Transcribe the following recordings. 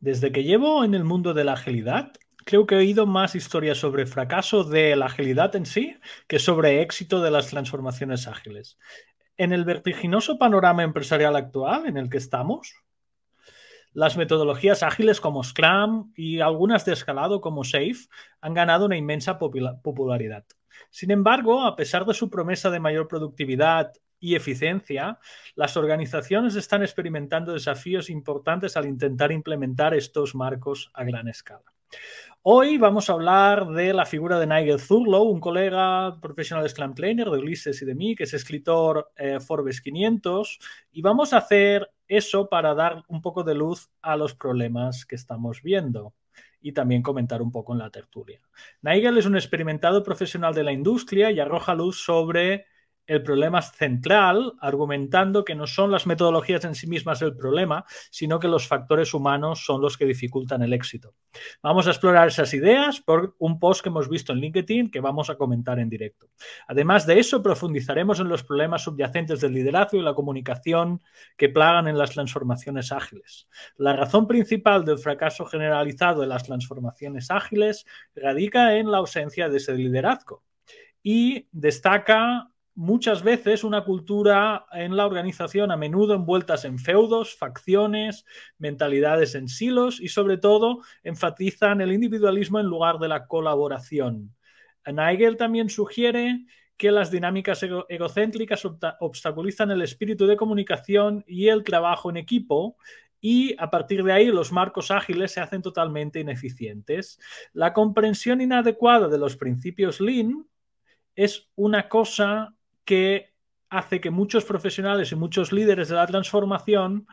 Desde que llevo en el mundo de la agilidad, creo que he oído más historias sobre fracaso de la agilidad en sí que sobre éxito de las transformaciones ágiles. En el vertiginoso panorama empresarial actual en el que estamos, las metodologías ágiles como Scrum y algunas de escalado como Safe han ganado una inmensa popularidad. Sin embargo, a pesar de su promesa de mayor productividad y eficiencia, las organizaciones están experimentando desafíos importantes al intentar implementar estos marcos a gran escala. Hoy vamos a hablar de la figura de Nigel Thurlow, un colega profesional de Scrum de Ulises y de mí, que es escritor eh, Forbes 500, y vamos a hacer eso para dar un poco de luz a los problemas que estamos viendo y también comentar un poco en la tertulia. Nigel es un experimentado profesional de la industria y arroja luz sobre el problema central, argumentando que no son las metodologías en sí mismas el problema, sino que los factores humanos son los que dificultan el éxito. Vamos a explorar esas ideas por un post que hemos visto en LinkedIn que vamos a comentar en directo. Además de eso, profundizaremos en los problemas subyacentes del liderazgo y la comunicación que plagan en las transformaciones ágiles. La razón principal del fracaso generalizado de las transformaciones ágiles radica en la ausencia de ese liderazgo y destaca muchas veces una cultura en la organización a menudo envueltas en feudos, facciones, mentalidades en silos y sobre todo enfatizan el individualismo en lugar de la colaboración. Nigel también sugiere que las dinámicas egocéntricas obstaculizan el espíritu de comunicación y el trabajo en equipo y a partir de ahí los marcos ágiles se hacen totalmente ineficientes. La comprensión inadecuada de los principios Lean es una cosa que hace que muchos profesionales y muchos líderes de la transformación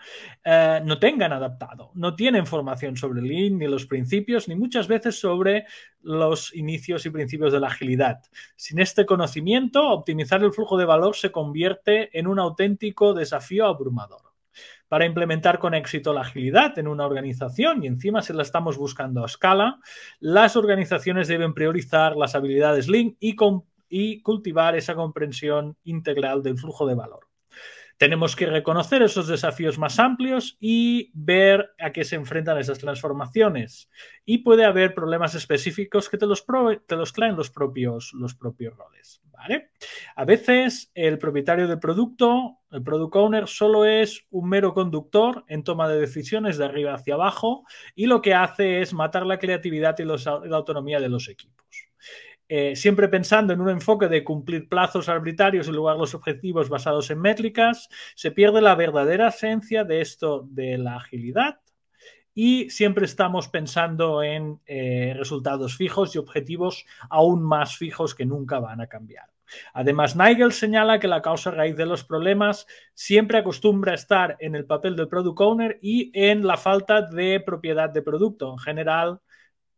eh, no tengan adaptado, no tienen formación sobre Lean, ni los principios, ni muchas veces sobre los inicios y principios de la agilidad. Sin este conocimiento, optimizar el flujo de valor se convierte en un auténtico desafío abrumador. Para implementar con éxito la agilidad en una organización, y encima se la estamos buscando a escala, las organizaciones deben priorizar las habilidades Lean y con y cultivar esa comprensión integral del flujo de valor. Tenemos que reconocer esos desafíos más amplios y ver a qué se enfrentan esas transformaciones. Y puede haber problemas específicos que te los, te los traen los propios, roles. ¿vale? A veces el propietario del producto, el product owner, solo es un mero conductor en toma de decisiones de arriba hacia abajo y lo que hace es matar la creatividad y la autonomía de los equipos. Eh, siempre pensando en un enfoque de cumplir plazos arbitrarios en lugar de los objetivos basados en métricas, se pierde la verdadera esencia de esto de la agilidad y siempre estamos pensando en eh, resultados fijos y objetivos aún más fijos que nunca van a cambiar. Además, Nigel señala que la causa raíz de los problemas siempre acostumbra a estar en el papel del product owner y en la falta de propiedad de producto. En general,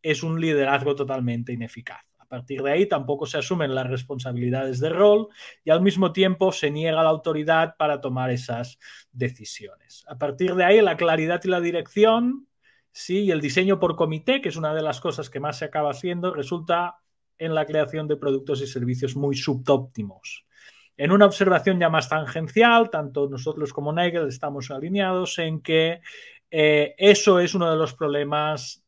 es un liderazgo totalmente ineficaz. Partir de ahí tampoco se asumen las responsabilidades de rol y al mismo tiempo se niega la autoridad para tomar esas decisiones. A partir de ahí la claridad y la dirección, sí, y el diseño por comité, que es una de las cosas que más se acaba haciendo, resulta en la creación de productos y servicios muy subóptimos. En una observación ya más tangencial, tanto nosotros como Nigel estamos alineados en que eh, eso es uno de los problemas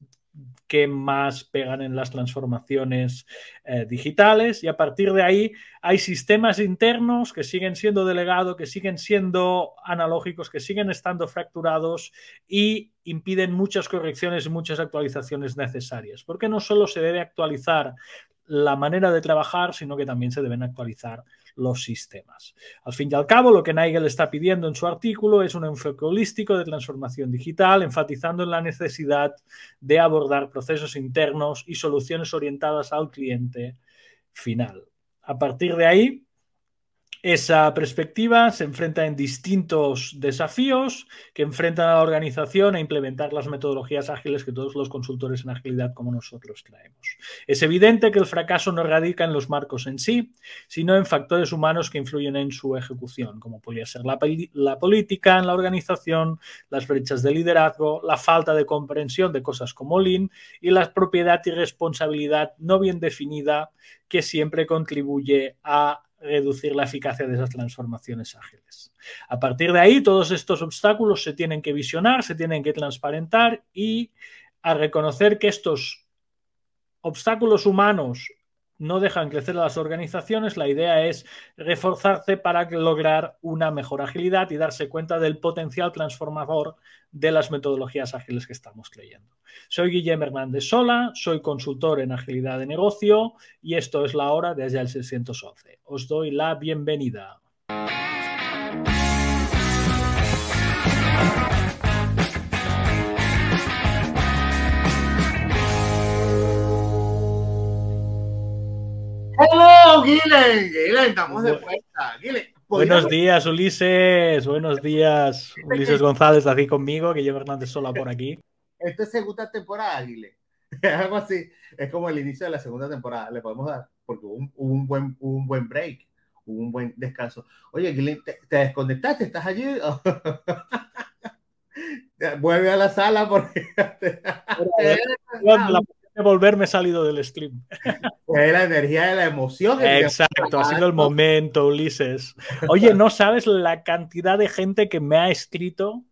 que más pegan en las transformaciones eh, digitales y a partir de ahí hay sistemas internos que siguen siendo delegados, que siguen siendo analógicos, que siguen estando fracturados y impiden muchas correcciones y muchas actualizaciones necesarias, porque no solo se debe actualizar la manera de trabajar, sino que también se deben actualizar los sistemas. Al fin y al cabo, lo que Nigel está pidiendo en su artículo es un enfoque holístico de transformación digital, enfatizando en la necesidad de abordar procesos internos y soluciones orientadas al cliente final. A partir de ahí, esa perspectiva se enfrenta en distintos desafíos que enfrentan a la organización a implementar las metodologías ágiles que todos los consultores en agilidad como nosotros traemos. Es evidente que el fracaso no radica en los marcos en sí, sino en factores humanos que influyen en su ejecución, como podría ser la, la política en la organización, las brechas de liderazgo, la falta de comprensión de cosas como Lean y la propiedad y responsabilidad no bien definida que siempre contribuye a reducir la eficacia de esas transformaciones ágiles. A partir de ahí, todos estos obstáculos se tienen que visionar, se tienen que transparentar y a reconocer que estos obstáculos humanos no dejan crecer a las organizaciones, la idea es reforzarse para lograr una mejor agilidad y darse cuenta del potencial transformador de las metodologías ágiles que estamos creyendo. Soy Guillermo Hernández Sola, soy consultor en agilidad de negocio y esto es la hora desde el 611. Os doy la bienvenida. ¡Hello, Guilen! Guilen, estamos de vuelta. Buenos días, Ulises. Buenos días. Ulises González aquí conmigo, que lleva Hernández sola por aquí. Esto es segunda temporada, Guilen. Algo así. Es como el inicio de la segunda temporada. Le podemos dar, porque hubo un, buen, un buen break, hubo un buen descanso. Oye, Guilen, ¿te, desconectaste? ¿Estás allí? Vuelve a la sala porque volverme salido del stream. Es la energía de la emoción. Exacto, ha sido el momento, Ulises. Oye, no sabes la cantidad de gente que me ha escrito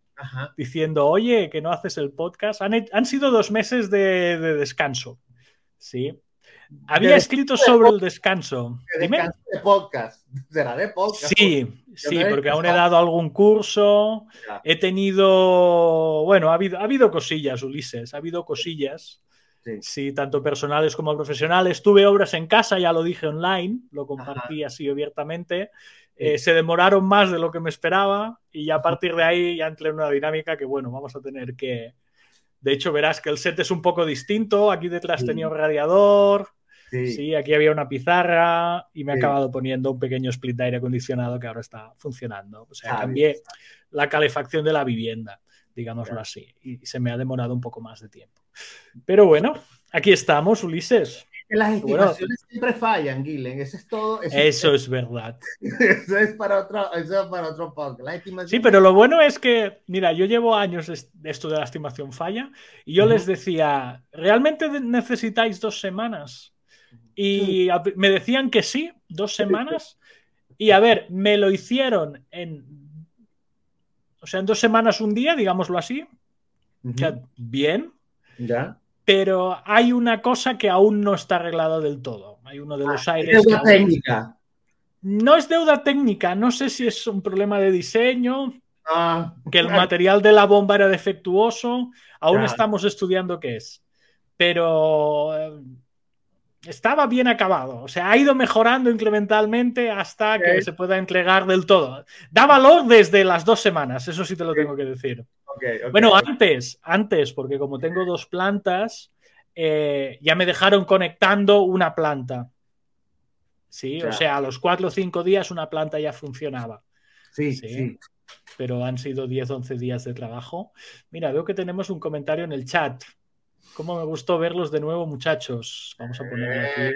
diciendo, oye, que no haces el podcast. Han, sido dos meses de, descanso. Sí. Había escrito sobre el descanso. De, de podcast. Será de podcast. Sí, sí, porque aún he dado algún curso. He tenido. Bueno, ha habido, ha habido cosillas, Ulises. Ha habido cosillas. Sí. tanto personales como profesionales. Tuve obras en casa, ya lo dije online, lo compartí así abiertamente. Eh, se demoraron más de lo que me esperaba y a partir de ahí ya entré en una dinámica que, bueno, vamos a tener que... De hecho, verás que el set es un poco distinto. Aquí detrás tenía un radiador, sí. aquí había una pizarra y me he acabado poniendo un pequeño split de aire acondicionado que ahora está funcionando. O sea, ah, cambié la calefacción de la vivienda, digámoslo así, y se me ha demorado un poco más de tiempo. Pero bueno, aquí estamos, Ulises. Las estimaciones siempre fallan, Guilen. Eso es todo. Eso, es, verdad. eso es para otro, eso para otro podcast. Sí, pero lo bueno es que, mira, yo llevo años de esto de la estimación falla y yo les decía, ¿realmente necesitáis dos semanas? Y me decían que sí, dos semanas. Y a ver, me lo hicieron en. O sea, en dos semanas un día, digámoslo así. O sea, bien, ya. Pero hay una cosa que aún no está arreglada del todo. Hay uno de los ah, aires. Deuda técnica. No es deuda técnica, no sé si es un problema de diseño, ah, que el material de la bomba era defectuoso. Aún estamos estudiando qué es. Pero eh, estaba bien acabado. O sea, ha ido mejorando incrementalmente hasta que se pueda entregar del todo. Da valor desde las dos semanas, eso sí te lo tengo que decir. bueno, antes, antes, porque como tengo dos plantas, eh, ya me dejaron conectando una planta. Sí, o sea, a los cuatro o cinco días una planta ya funcionaba. Sí, sí. Pero han sido 10, 11 días de trabajo. Mira, veo que tenemos un comentario en el chat. Cómo me gustó verlos de nuevo, muchachos. Vamos a ponerlo aquí. Eh,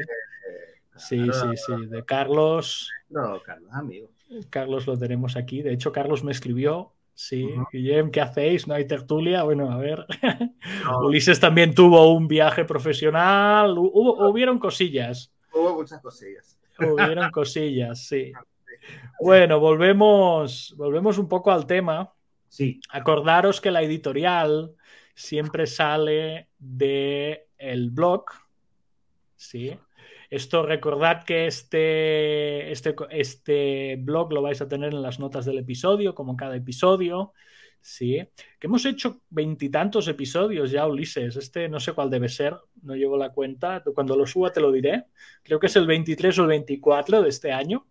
sí, sí, sí. De Carlos. No, Carlos, amigo. Carlos lo tenemos aquí. De hecho, Carlos me escribió. Sí, Guillem, ¿qué hacéis? ¿No hay tertulia? Bueno, a ver. Ulises también tuvo un viaje profesional. Hubo, hubieron cosillas. Hubo muchas cosillas. Hubieron cosillas, sí. Bueno, volvemos, volvemos un poco al tema. Sí. Acordaros que la editorial siempre sale de el blog. ¿sí? Esto recordad que este, este, este blog lo vais a tener en las notas del episodio, como cada episodio. Sí, que hemos hecho veintitantos episodios ya, Ulises. Este no sé cuál debe ser, no llevo la cuenta. Cuando lo suba te lo diré. Creo que es el 23 o el 24 de este año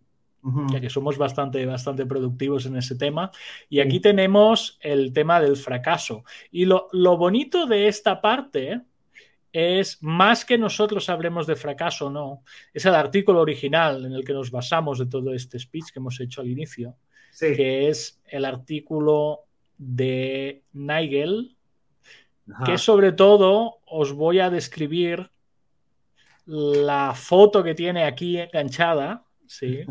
ya que somos bastante, bastante productivos en ese tema. Y aquí tenemos el tema del fracaso. Y lo, bonito de esta parte es más que nosotros hablemos de fracaso no, es el artículo original en el que nos basamos de todo este speech que hemos hecho al inicio, que es el artículo de Nigel, que sobre todo os voy a describir la foto que tiene aquí enganchada, ¿sí?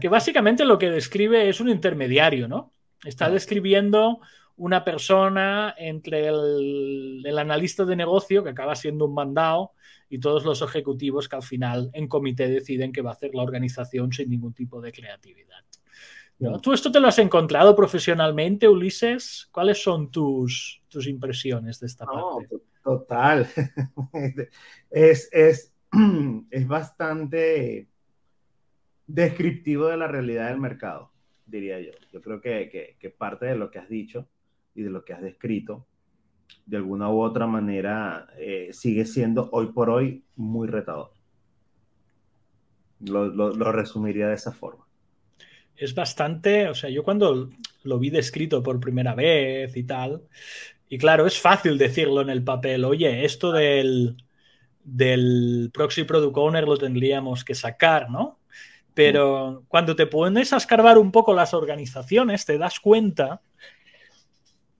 que básicamente lo que describe es un intermediario, ¿no? Está describiendo una persona entre el, el, analista de negocio, que acaba siendo un mandado, y todos los ejecutivos que al final en comité deciden que va a hacer la organización sin ningún tipo de creatividad. ¿No? ¿Tú esto te lo has encontrado profesionalmente, Ulises? ¿Cuáles son tus, tus impresiones de esta no, parte? Total. es, es, es bastante descriptivo de la realidad del mercado, diría yo. Yo creo que, que, parte de lo que has dicho y de lo que has descrito, de alguna u otra manera, eh, sigue siendo hoy por hoy muy retador. Lo, lo, lo, resumiría de esa forma. Es bastante, o sea, yo cuando lo vi descrito por primera vez y tal, y claro, es fácil decirlo en el papel, oye, esto del, del proxy product owner lo tendríamos que sacar, ¿no? Pero cuando te pones a escarbar un poco las organizaciones, te das cuenta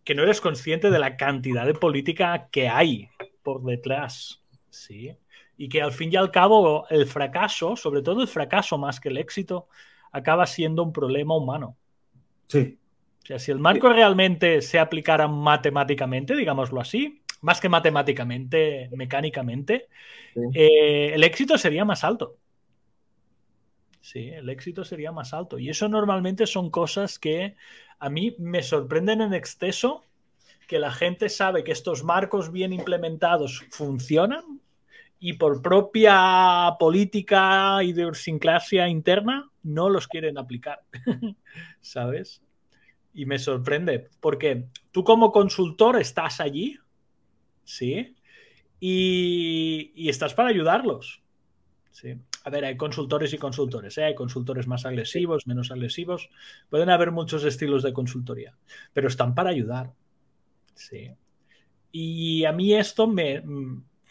que no eres consciente de la cantidad de política que hay por detrás, ¿sí? Y que al fin y al cabo el fracaso, sobre todo el fracaso más que el éxito, acaba siendo un problema humano. Sí. O sea, si el marco sí. realmente se aplicara matemáticamente, digámoslo así, más que matemáticamente, mecánicamente, sí. eh, el éxito sería más alto. Sí, el éxito sería más alto. Y eso normalmente son cosas que a mí me sorprenden en exceso, que la gente sabe que estos marcos bien implementados funcionan y por propia política, idiosincrasia interna, no los quieren aplicar. ¿Sabes? Y me sorprende, porque tú como consultor estás allí, ¿sí? Y, y estás para ayudarlos. Sí. A ver, hay consultores y consultores, ¿eh? hay consultores más agresivos, menos agresivos. Pueden haber muchos estilos de consultoría, pero están para ayudar. Sí. Y a mí esto me.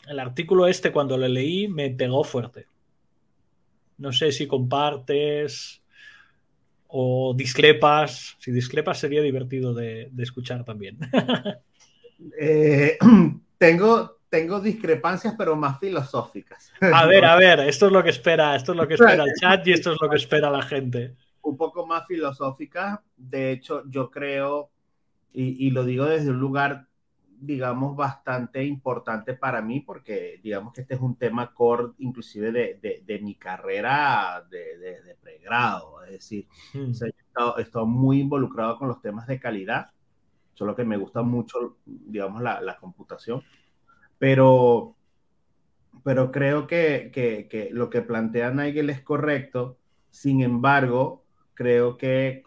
El artículo este, cuando lo leí, me pegó fuerte. No sé si compartes o discrepas. Si discrepas sería divertido de, de escuchar también. eh, tengo, tengo discrepancias, pero más filosóficas. A ver, a ver, esto es lo que espera, esto es lo que espera el chat y esto es lo que espera la gente. Un poco más filosófica. De hecho, yo creo, y, y lo digo desde un lugar, digamos, bastante importante para mí, porque digamos que este es un tema core, inclusive de, de, de mi carrera de, de, pregrado. Es decir, mm. o sea, he, estado, he estado muy involucrado con los temas de calidad solo que me gusta mucho, digamos, la, la computación, pero, pero creo que, que, lo que plantea Nigel es correcto, sin embargo, creo que,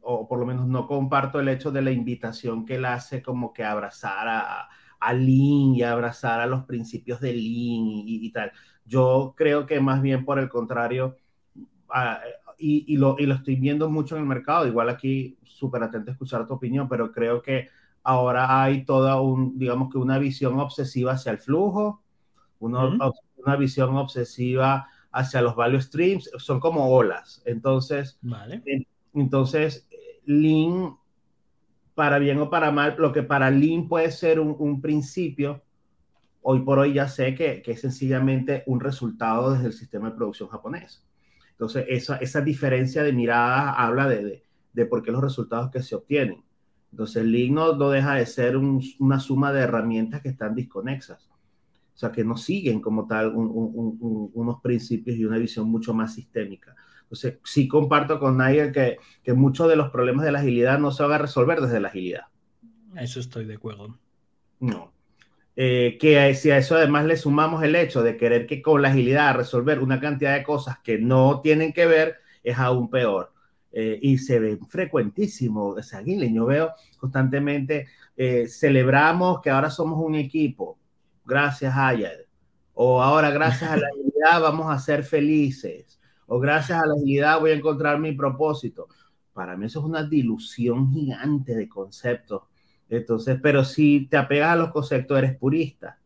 o por lo menos no comparto el hecho de la invitación que él hace como que abrazar a, a Lean y abrazar a los principios de Lean y, tal. Yo creo que más bien por el contrario, a, y, y, lo, y, lo, estoy viendo mucho en el mercado. Igual aquí, súper atento a escuchar tu opinión, pero creo que ahora hay toda un, digamos que una visión obsesiva hacia el flujo, una, uh -huh. una visión obsesiva hacia los value streams, son como olas. Entonces, vale. entonces Lean, para bien o para mal, lo que para Lean puede ser un, un principio, hoy por hoy ya sé que, que es sencillamente un resultado desde el sistema de producción japonés. Entonces, esa, esa diferencia de mirada habla de, de, de, por qué los resultados que se obtienen. Entonces, Lean no, no deja de ser un, una suma de herramientas que están desconexas. O sea, que no siguen como tal un, un, un, unos principios y una visión mucho más sistémica. Entonces, sí comparto con Nigel que, que muchos de los problemas de la agilidad no se van a resolver desde la agilidad. Eso estoy de acuerdo. No. Eh, que si a eso además le sumamos el hecho de querer que con la agilidad resolver una cantidad de cosas que no tienen que ver, es aún peor. Eh, y se ve frecuentísimo. O sea, yo veo constantemente, eh, celebramos que ahora somos un equipo, gracias a Ayad. O ahora, gracias a la agilidad, vamos a ser felices. O gracias a la agilidad, voy a encontrar mi propósito. Para mí, eso es una dilución gigante de conceptos entonces, pero si te apegas a los conceptos, eres purista.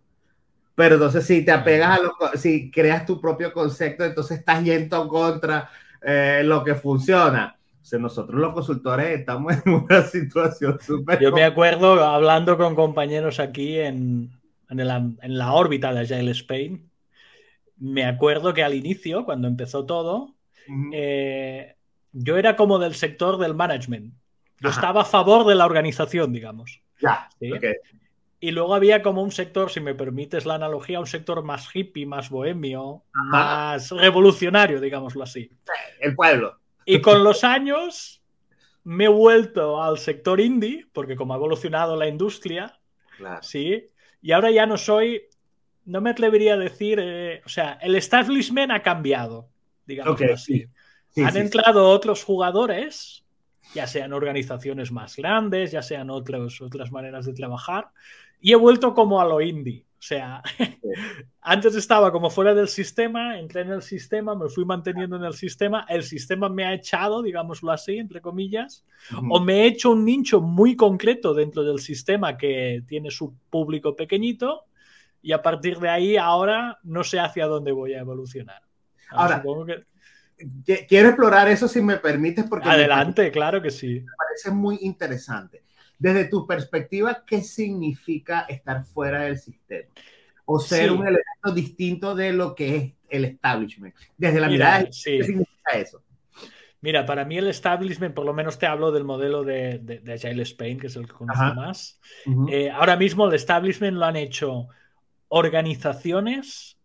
Pero entonces, si te apegas a los, si creas tu propio concepto, entonces estás yendo contra eh, lo que funciona. O sea, nosotros los consultores estamos en una situación súper. Yo me acuerdo hablando con compañeros aquí en, en, el, en, la órbita de Agile Spain. Me acuerdo que al inicio, cuando empezó todo, uh -huh. eh, yo era como del sector del management Yo estaba a favor de la organización, digamos. Ya. Okay. Y luego había como un sector, si me permites la analogía, un sector más hippie, más bohemio, más revolucionario, digámoslo así. El pueblo. Y con los años me he vuelto al sector indie, porque como ha evolucionado la industria, sí, y ahora ya no soy, no me atrevería a decir, eh, o sea, el establishment ha cambiado, digamos así. Han entrado otros jugadores, ya sean organizaciones más grandes, ya sean otros, otras maneras de trabajar, y he vuelto como a lo indie. O sea, antes estaba como fuera del sistema, entré en el sistema, me fui manteniendo en el sistema, el sistema me ha echado, digámoslo así, entre comillas, o me he hecho un nicho muy concreto dentro del sistema que tiene su público pequeñito y a partir de ahí ahora no sé hacia dónde voy a evolucionar. Ahora, quiero explorar eso si me permites porque... Adelante, claro que sí. Me parece muy interesante desde tu perspectiva, ¿qué significa estar fuera del sistema? O ser un elemento distinto de lo que es el establishment. Desde la mirada, ¿qué significa eso? Mira, para mí el establishment, por lo menos te hablo del modelo de, de, Agile Spain, que es el que conozco más. Eh, ahora mismo el establishment lo han hecho organizaciones,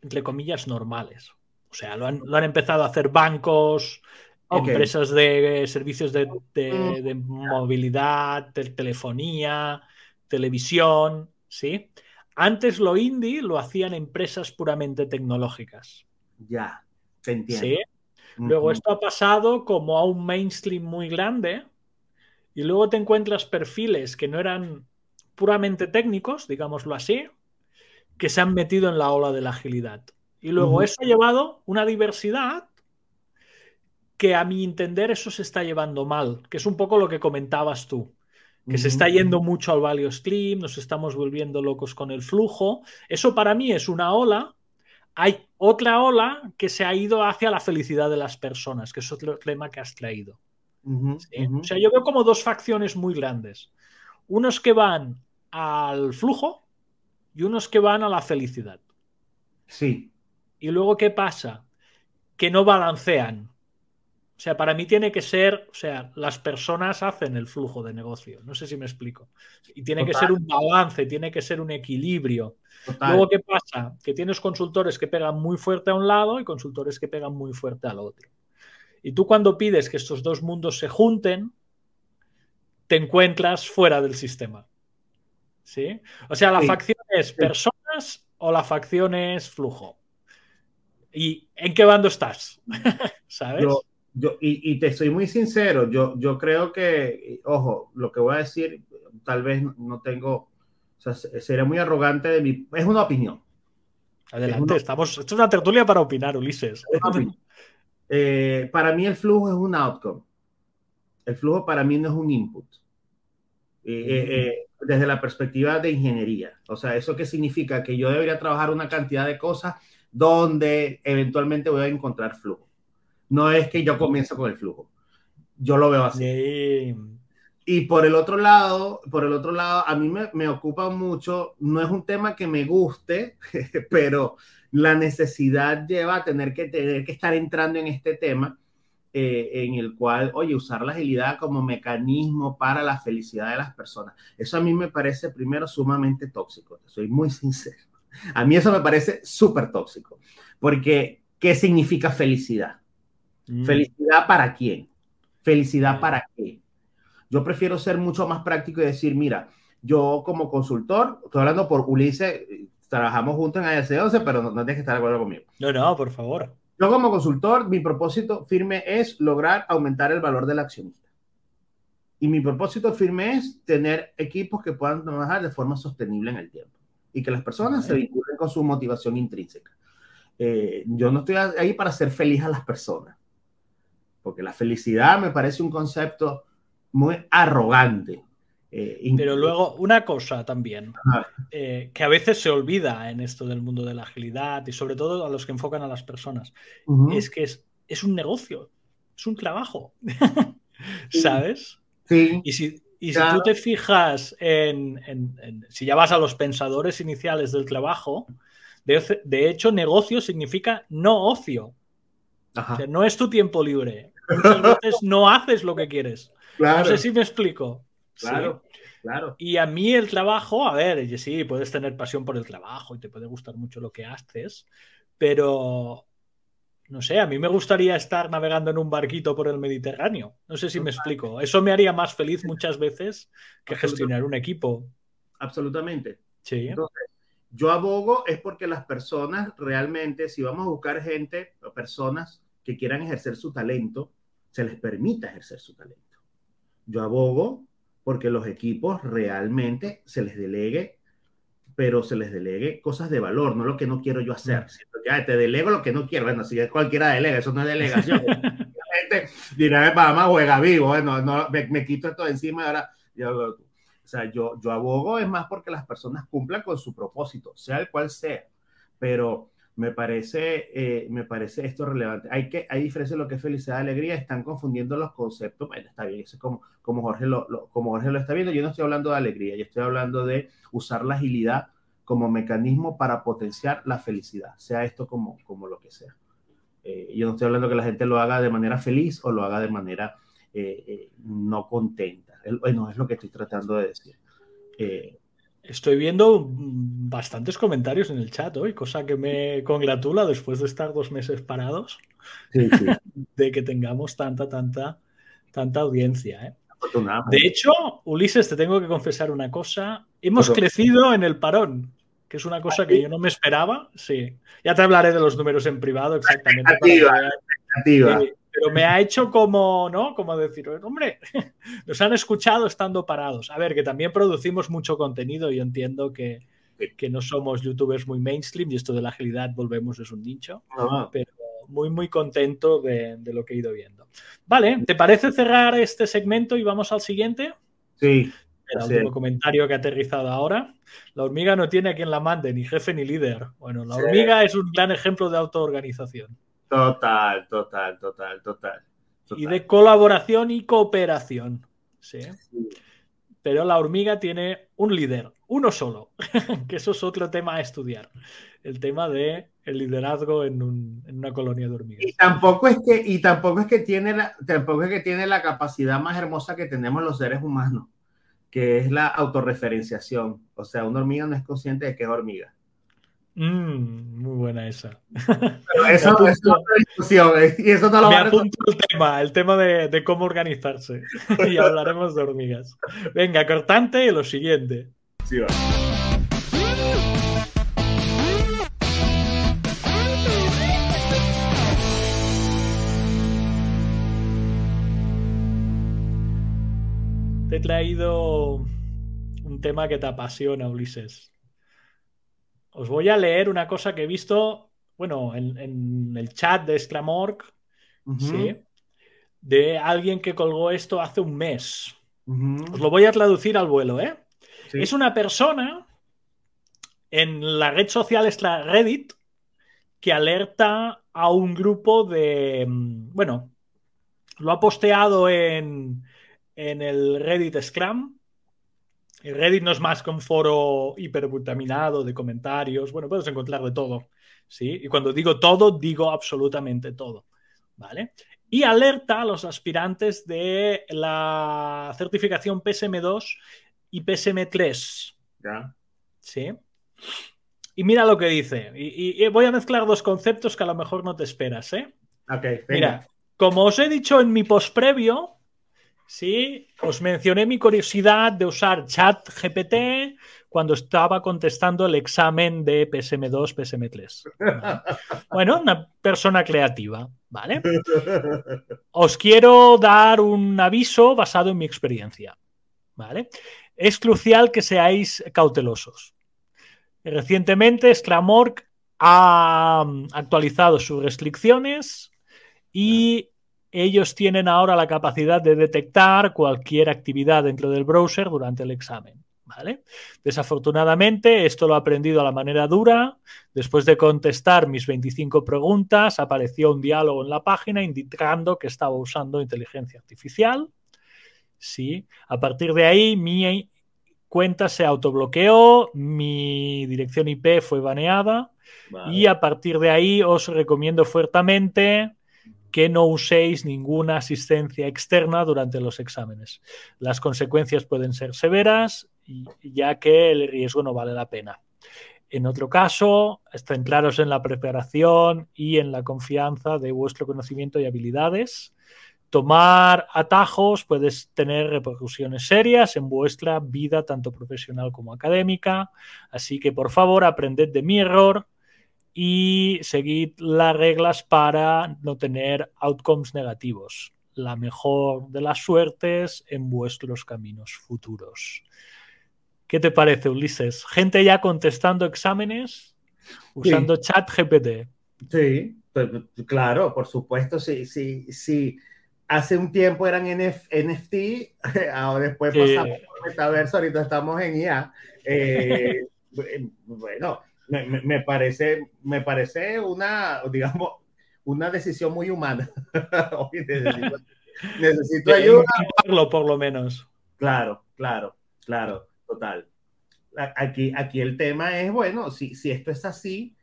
entre comillas, normales. O sea, lo han, lo han empezado a hacer bancos, Empresas de servicios de, mm. movilidad, de telefonía, televisión, ¿sí? Antes lo indie lo hacían empresas puramente tecnológicas. Ya, te entiendo. ¿Sí? Luego esto ha pasado como a un mainstream muy grande y luego te encuentras perfiles que no eran puramente técnicos, digámoslo así, que se han metido en la ola de la agilidad. Y luego eso ha llevado una diversidad que a mi entender eso se está llevando mal, que es un poco lo que comentabas tú, que se está yendo mucho al value stream, nos estamos volviendo locos con el flujo. Eso para mí es una ola. Hay otra ola que se ha ido hacia la felicidad de las personas, que es otro tema que has traído. O sea, yo veo como dos facciones muy grandes. Unos que van al flujo y unos que van a la felicidad. Sí. Y luego, ¿qué pasa? Que no balancean. O sea, para mí tiene que ser, o sea, las personas hacen el flujo de negocio. No sé si me explico. Y tiene que ser un balance, tiene que ser un equilibrio. Luego, ¿qué pasa? Que tienes consultores que pegan muy fuerte a un lado y consultores que pegan muy fuerte al otro. Y tú cuando pides que estos dos mundos se junten, te encuentras fuera del sistema. ¿Sí? O sea, la facción es personas o la facción es flujo. ¿Y en qué bando estás? ¿Sabes? Yo, y, y, te soy muy sincero, yo, yo creo que, ojo, lo que voy a decir, tal vez no tengo, o sea, sería muy arrogante de mi, es una opinión. Adelante, estamos, esto es una tertulia para opinar, Ulises. Eh, para mí el flujo es un outcome. El flujo para mí no es un input. Eh, eh, desde la perspectiva de ingeniería. O sea, ¿eso qué significa? Que yo debería trabajar una cantidad de cosas donde eventualmente voy a encontrar flujo. No es que yo comienzo con el flujo. Yo lo veo así. Y por el otro lado, por el otro lado, a mí me, ocupa mucho, no es un tema que me guste, pero la necesidad lleva a tener que, tener que estar entrando en este tema, eh, en el cual, oye, usar la agilidad como mecanismo para la felicidad de las personas. Eso a mí me parece, primero, sumamente tóxico, soy muy sincero. A mí eso me parece súper tóxico, porque ¿qué significa felicidad? Mm. ¿Felicidad para quién? ¿Felicidad para qué? Yo prefiero ser mucho más práctico y decir, mira, yo como consultor, estoy hablando por Ulises, trabajamos juntos en AS11, pero no, tienes que estar de acuerdo conmigo. No, no, por favor. Yo como consultor, mi propósito firme es lograr aumentar el valor del accionista. Y mi propósito firme es tener equipos que puedan trabajar de forma sostenible en el tiempo y que las personas se vinculen con su motivación intrínseca. Eh, yo no estoy ahí para hacer feliz a las personas porque la felicidad me parece un concepto muy arrogante. Eh, Pero luego, una cosa también, eh, que a veces se olvida en esto del mundo de la agilidad y sobre todo a los que enfocan a las personas, es que es, es, un negocio, es un trabajo, ¿sabes? Sí. Y si, y si tú te fijas en, si ya vas a los pensadores iniciales del trabajo, de, de hecho, negocio significa no ocio. O sea, no es tu tiempo libre. Muchas veces no haces lo que quieres. Claro, No sé si me explico. claro, Sí. claro. Y a mí el trabajo, a ver, sí, puedes tener pasión por el trabajo y te puede gustar mucho lo que haces, pero no sé, a mí me gustaría estar navegando en un barquito por el Mediterráneo. No sé si me explico. Eso me haría más feliz muchas veces que gestionar un equipo. Absolutamente. Sí. Entonces, yo abogo es porque las personas realmente, si vamos a buscar gente o personas que quieran ejercer su talento, se les permita ejercer su talento. Yo abogo porque los equipos realmente se les delegue, pero se les delegue cosas de valor, no lo que no quiero yo hacer. Que, "Ay, te delego lo que no quiero. Bueno, si cualquiera delega, eso no es delegación. La gente dirá, mamá, juega vivo, bueno, no, me, me quito esto de encima y ahora yo o sea, yo, yo abogo es más porque las personas cumplan con su propósito, sea el cual sea. Pero me parece, eh, me parece esto relevante. Hay, que, hay diferencia en lo que es felicidad y alegría. Están confundiendo los conceptos. Bueno, está bien, eso es como, como, Jorge lo, como Jorge lo está viendo. Yo no estoy hablando de alegría, yo estoy hablando de usar la agilidad como mecanismo para potenciar la felicidad, sea esto como, como lo que sea. Eh, yo no estoy hablando que la gente lo haga de manera feliz o lo haga de manera eh, no contenta. Bueno, es lo que estoy tratando de decir. Eh, Estoy viendo bastantes comentarios en el chat hoy, cosa que me congratula después de estar dos meses parados, sí, sí, de que tengamos tanta, tanta, tanta audiencia. ¿eh? De hecho, Ulises, te tengo que confesar una cosa. Hemos crecido en el parón, que es una cosa que yo no me esperaba. Sí, ya te hablaré de los números en privado exactamente. Expectativa. veas. Expectativa. Sí, pero me ha hecho como, ¿no? Como decir, hombre, nos han escuchado estando parados. A ver, que también producimos mucho contenido. Yo entiendo que, que no somos youtubers muy mainstream y esto de la agilidad, volvemos, es un nicho No, pero muy, muy contento de, de lo que he ido viendo. Vale, ¿te parece cerrar este segmento y vamos al siguiente? sí, El último comentario que ha aterrizado ahora. La hormiga no tiene a quien la mande, ni jefe ni líder. Bueno, la Sí. hormiga es un gran ejemplo de autoorganización total, total, total, total. y de colaboración y cooperación. Sí. Sí. Pero la hormiga tiene un líder, uno solo, que eso es otro tema a estudiar. El tema de el liderazgo en, un- en una colonia de hormigas. Y tampoco es que, y tampoco es que tiene la, tampoco es que tiene la capacidad más hermosa que tenemos los seres humanos, que es la autorreferenciación. O sea, una hormiga no es consciente de que es hormiga. Mm, muy buena esa. Pero eso, apunto. eso es discusión, ¿eh? y eso no lo Me apunto el tema, el tema de, de cómo organizarse. y hablaremos de hormigas. Venga, cortante y lo siguiente. Sí, va. Te he traído un tema que te apasiona, Ulises. Os voy a leer una cosa que he visto, bueno, en, en el chat de Scramorg, Ujú, ¿sí? de alguien que colgó esto hace un mes. Os lo voy a traducir al vuelo, ¿eh? sí. Es una persona en la red social esta Reddit que alerta a un grupo de. mm, Bueno, lo ha posteado en, en el Reddit Scrum. Reddit no es más que un foro hipervitaminado de comentarios. Bueno, puedes encontrar de todo. ¿sí? Y cuando digo todo, digo absolutamente todo. ¿Vale? Y alerta a los aspirantes de la certificación PSM2 y PSM3. Ya. ¿Sí? Y mira lo que dice. Y, y- voy a mezclar dos conceptos que a lo mejor no te esperas, ¿eh? Ok, venga. Mira, como os he dicho en mi post previo, sí, os mencioné mi curiosidad de usar chat GPT cuando estaba contestando el examen de PSM2, PSM3. ¿vale? Bueno, una persona creativa, ¿vale? Os quiero dar un aviso basado en mi experiencia, ¿vale? Es crucial que seáis cautelosos. Recientemente, Scramorg ha mm, actualizado sus restricciones y ellos tienen ahora la capacidad de detectar cualquier actividad dentro del browser durante el examen. ¿vale? Desafortunadamente, esto lo he aprendido a la manera dura. Después de contestar mis 25 preguntas, apareció un diálogo en la página indicando que estaba usando inteligencia artificial. Sí, a partir de ahí mi cuenta se autobloqueó, mi dirección IP fue baneada Vale. y a partir de ahí os recomiendo fuertemente que no uséis ninguna asistencia externa durante los exámenes. Las consecuencias pueden ser severas, ya que el riesgo no vale la pena. En otro caso, centraros en la preparación y en la confianza de vuestro conocimiento y habilidades. Tomar atajos puede tener repercusiones serias en vuestra vida, tanto profesional como académica. Así que, por favor, aprended de mi error y seguid las reglas para no tener outcomes negativos. La mejor de las suertes en vuestros caminos futuros. ¿Qué te parece, Ulises? Gente ya contestando exámenes usando chat GPT. Sí, claro, por supuesto, sí, sí, sí. Hace un tiempo eran NFT, ahora después pasamos por metaverso, ahorita estamos en IA. Eh, bueno, me, parece, me parece una, digamos, una decisión muy humana. necesito, necesito ayuda. por lo menos. Claro, claro, claro. Total. Aquí, aquí el tema es, bueno, si, si esto es así,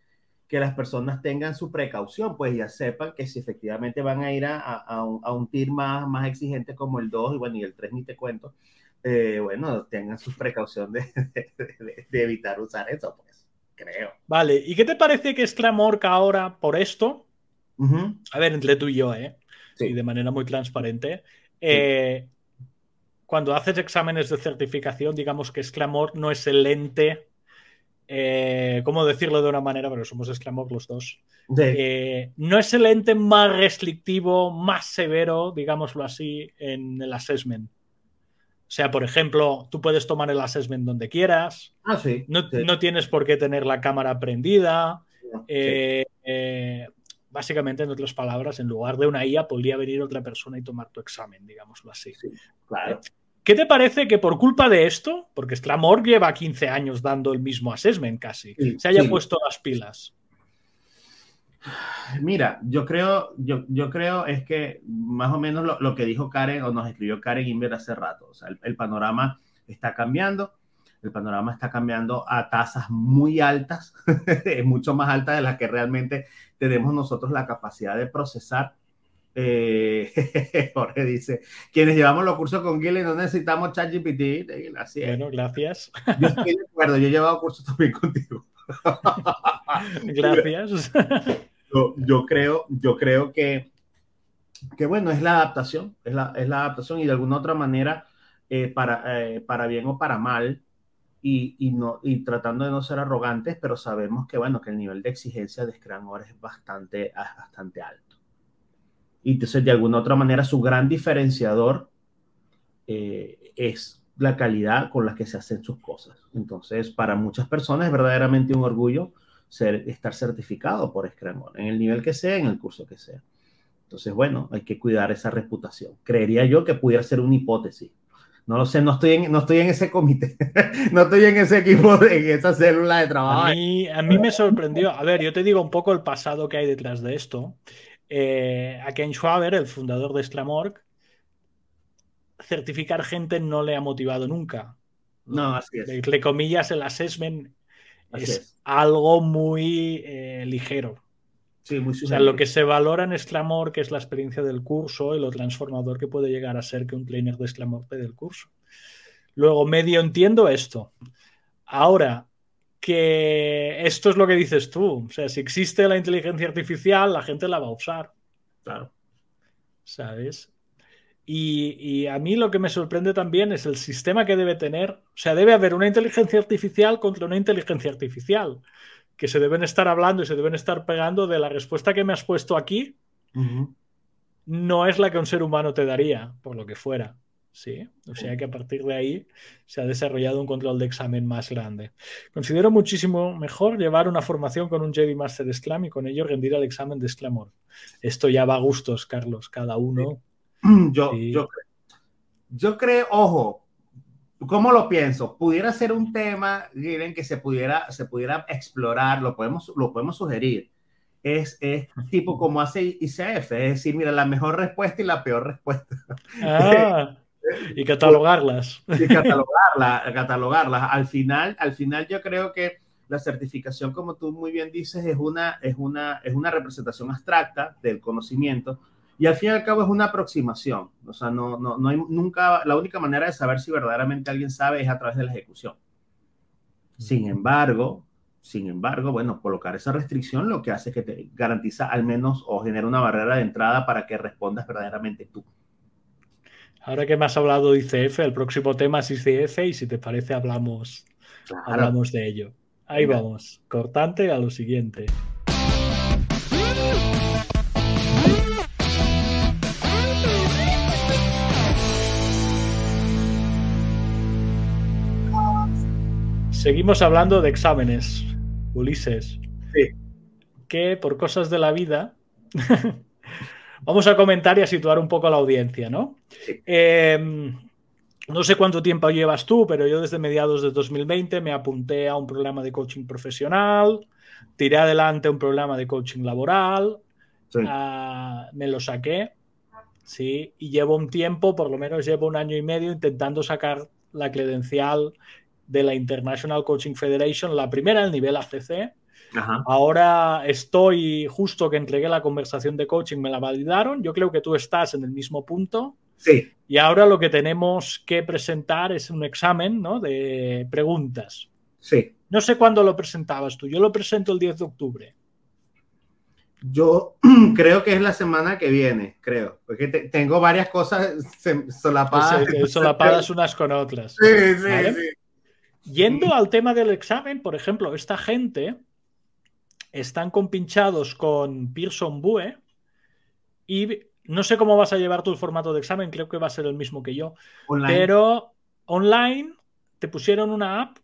que las personas tengan su precaución, pues ya sepan que si efectivamente van a ir a, a, un, a un, TIR más, más exigente como el 2 y bueno, y el 3 ni te cuento, eh, bueno, tengan su precaución de, de, de, evitar usar eso, pues, creo. Vale, ¿y qué te parece que es Clamorca ahora por esto? Uh -huh. A ver, entre tú y yo, ¿eh? Sí. Y de manera muy transparente. Eh, cuando haces exámenes de certificación, digamos que Exclamor no es el ente, eh, ¿cómo decirlo de una manera? Pero somos Exclamor los dos. Sí. Eh, no es el ente más restrictivo, más severo, digámoslo así, en el assessment. O sea, por ejemplo, tú puedes tomar el assessment donde quieras. Ah, sí. No, sí. no tienes por qué tener la cámara prendida. Eh, eh, básicamente, en otras palabras, en lugar de una IA, podría venir otra persona y tomar tu examen, digámoslo así. Sí, claro. ¿Qué te parece que por culpa de esto, porque Sclamor lleva 15 años dando el mismo assessment casi, sí, se haya sí. puesto las pilas? Mira, yo creo, yo, yo creo es que más o menos lo, lo, que dijo Karen o nos escribió Karen Inver hace rato, o sea, el, el panorama está cambiando, el panorama está cambiando a tasas muy altas, mucho más altas de las que realmente tenemos nosotros la capacidad de procesar. Eh, Jorge dice, quienes llevamos los cursos con Gile no necesitamos ChatGPT. Así es. Bueno, gracias. Yo estoy de acuerdo, yo he llevado cursos también contigo. gracias. Yo, yo, creo, yo creo que, que, bueno, es la adaptación, es la, es la adaptación y de alguna otra manera, eh, para, eh, para bien o para mal, y, y, no, y tratando de no ser arrogantes, pero sabemos que, bueno, que el nivel de exigencia de Scrum es bastante, bastante alto. Y entonces, de alguna otra manera, su gran diferenciador eh, es la calidad con la que se hacen sus cosas. Entonces, para muchas personas es verdaderamente un orgullo ser, estar certificado por Scrum, en el nivel que sea, en el curso que sea. Entonces, bueno, hay que cuidar esa reputación. Creería yo que pudiera ser una hipótesis. No lo sé, no estoy en, no estoy en ese comité, no estoy en ese equipo, en esa célula de trabajo. A mí, a mí me sorprendió. A ver, yo te digo un poco el pasado que hay detrás de esto. Eh, a Ken Schwaber, el fundador de Sclamorg, certificar gente no le ha motivado nunca. No, así es. Le, comillas, el assessment es, es, algo muy eh, ligero. Sí, muy o sea, lo que se valora en Exclamor, que es la experiencia del curso y lo transformador que puede llegar a ser que un trainer de Exclamor te dé el curso. Luego, medio entiendo esto. Ahora, que esto es lo que dices tú. O sea, si existe la inteligencia artificial, la gente la va a usar. Claro. ¿Sabes? Y, y, a mí lo que me sorprende también es el sistema que debe tener. O sea, debe haber una inteligencia artificial contra una inteligencia artificial que se deben estar hablando y se deben estar pegando de la respuesta que me has puesto aquí, uh -huh. no es la que un ser humano te daría, por lo que fuera. Sí, o sea que a partir de ahí se ha desarrollado un control de examen más grande. Considero muchísimo mejor llevar una formación con un Jedi Master Scrum y con ello rendir el examen de Sclamor. Esto ya va a gustos, Carlos, cada uno. Yo, sí. yo, yo creo, ojo, ¿Cómo lo pienso? Pudiera ser un tema, miren, que se pudiera, se pudiera explorar, lo podemos, lo podemos sugerir. Es, es tipo como hace ICF, es decir, mira, la mejor respuesta y la peor respuesta. Ah, y catalogarlas. Y catalogarlas, catalogarlas. Al final, al final yo creo que la certificación, como tú muy bien dices, es una, es una, es una representación abstracta del conocimiento, Y al fin y al cabo es una aproximación. O sea, no, no, no hay nunca, la única manera de saber si verdaderamente alguien sabe es a través de la ejecución. Sin embargo, sin embargo, bueno, colocar esa restricción lo que hace es que te garantiza al menos o genera una barrera de entrada para que respondas verdaderamente tú. Ahora que me has hablado de ICF, el próximo tema es ICF y si te parece hablamos, hablamos de ello. Ahí vamos, cortante a lo siguiente. Seguimos hablando de exámenes, Ulises. Sí. Que por cosas de la vida vamos a comentar y a situar un poco a la audiencia, ¿no? Eh, no sé cuánto tiempo llevas tú, pero yo desde mediados de 2020 me apunté a un programa de coaching profesional, tiré adelante un programa de coaching laboral, sí. uh, me lo saqué, sí, y llevo un tiempo, por lo menos llevo un año y medio intentando sacar la credencial de la International Coaching Federation, la primera, el nivel ACC. Ajá. Ahora estoy justo que entregué la conversación de coaching, me la validaron. Yo creo que tú estás en el mismo punto. Sí. Y ahora lo que tenemos que presentar es un examen ¿no? de preguntas. Sí. No sé cuándo lo presentabas tú. Yo lo presento el 10 de octubre. Yo creo que es la semana que viene, creo, porque te, tengo varias cosas solapadas. Solapadas unas con otras. Sí, sí, ¿vale? sí. Yendo al tema del examen, por ejemplo, esta gente están compinchados con Pearson Bue y no sé cómo vas a llevar el formato de examen, creo que va a ser el mismo que yo, Online. pero online te pusieron una app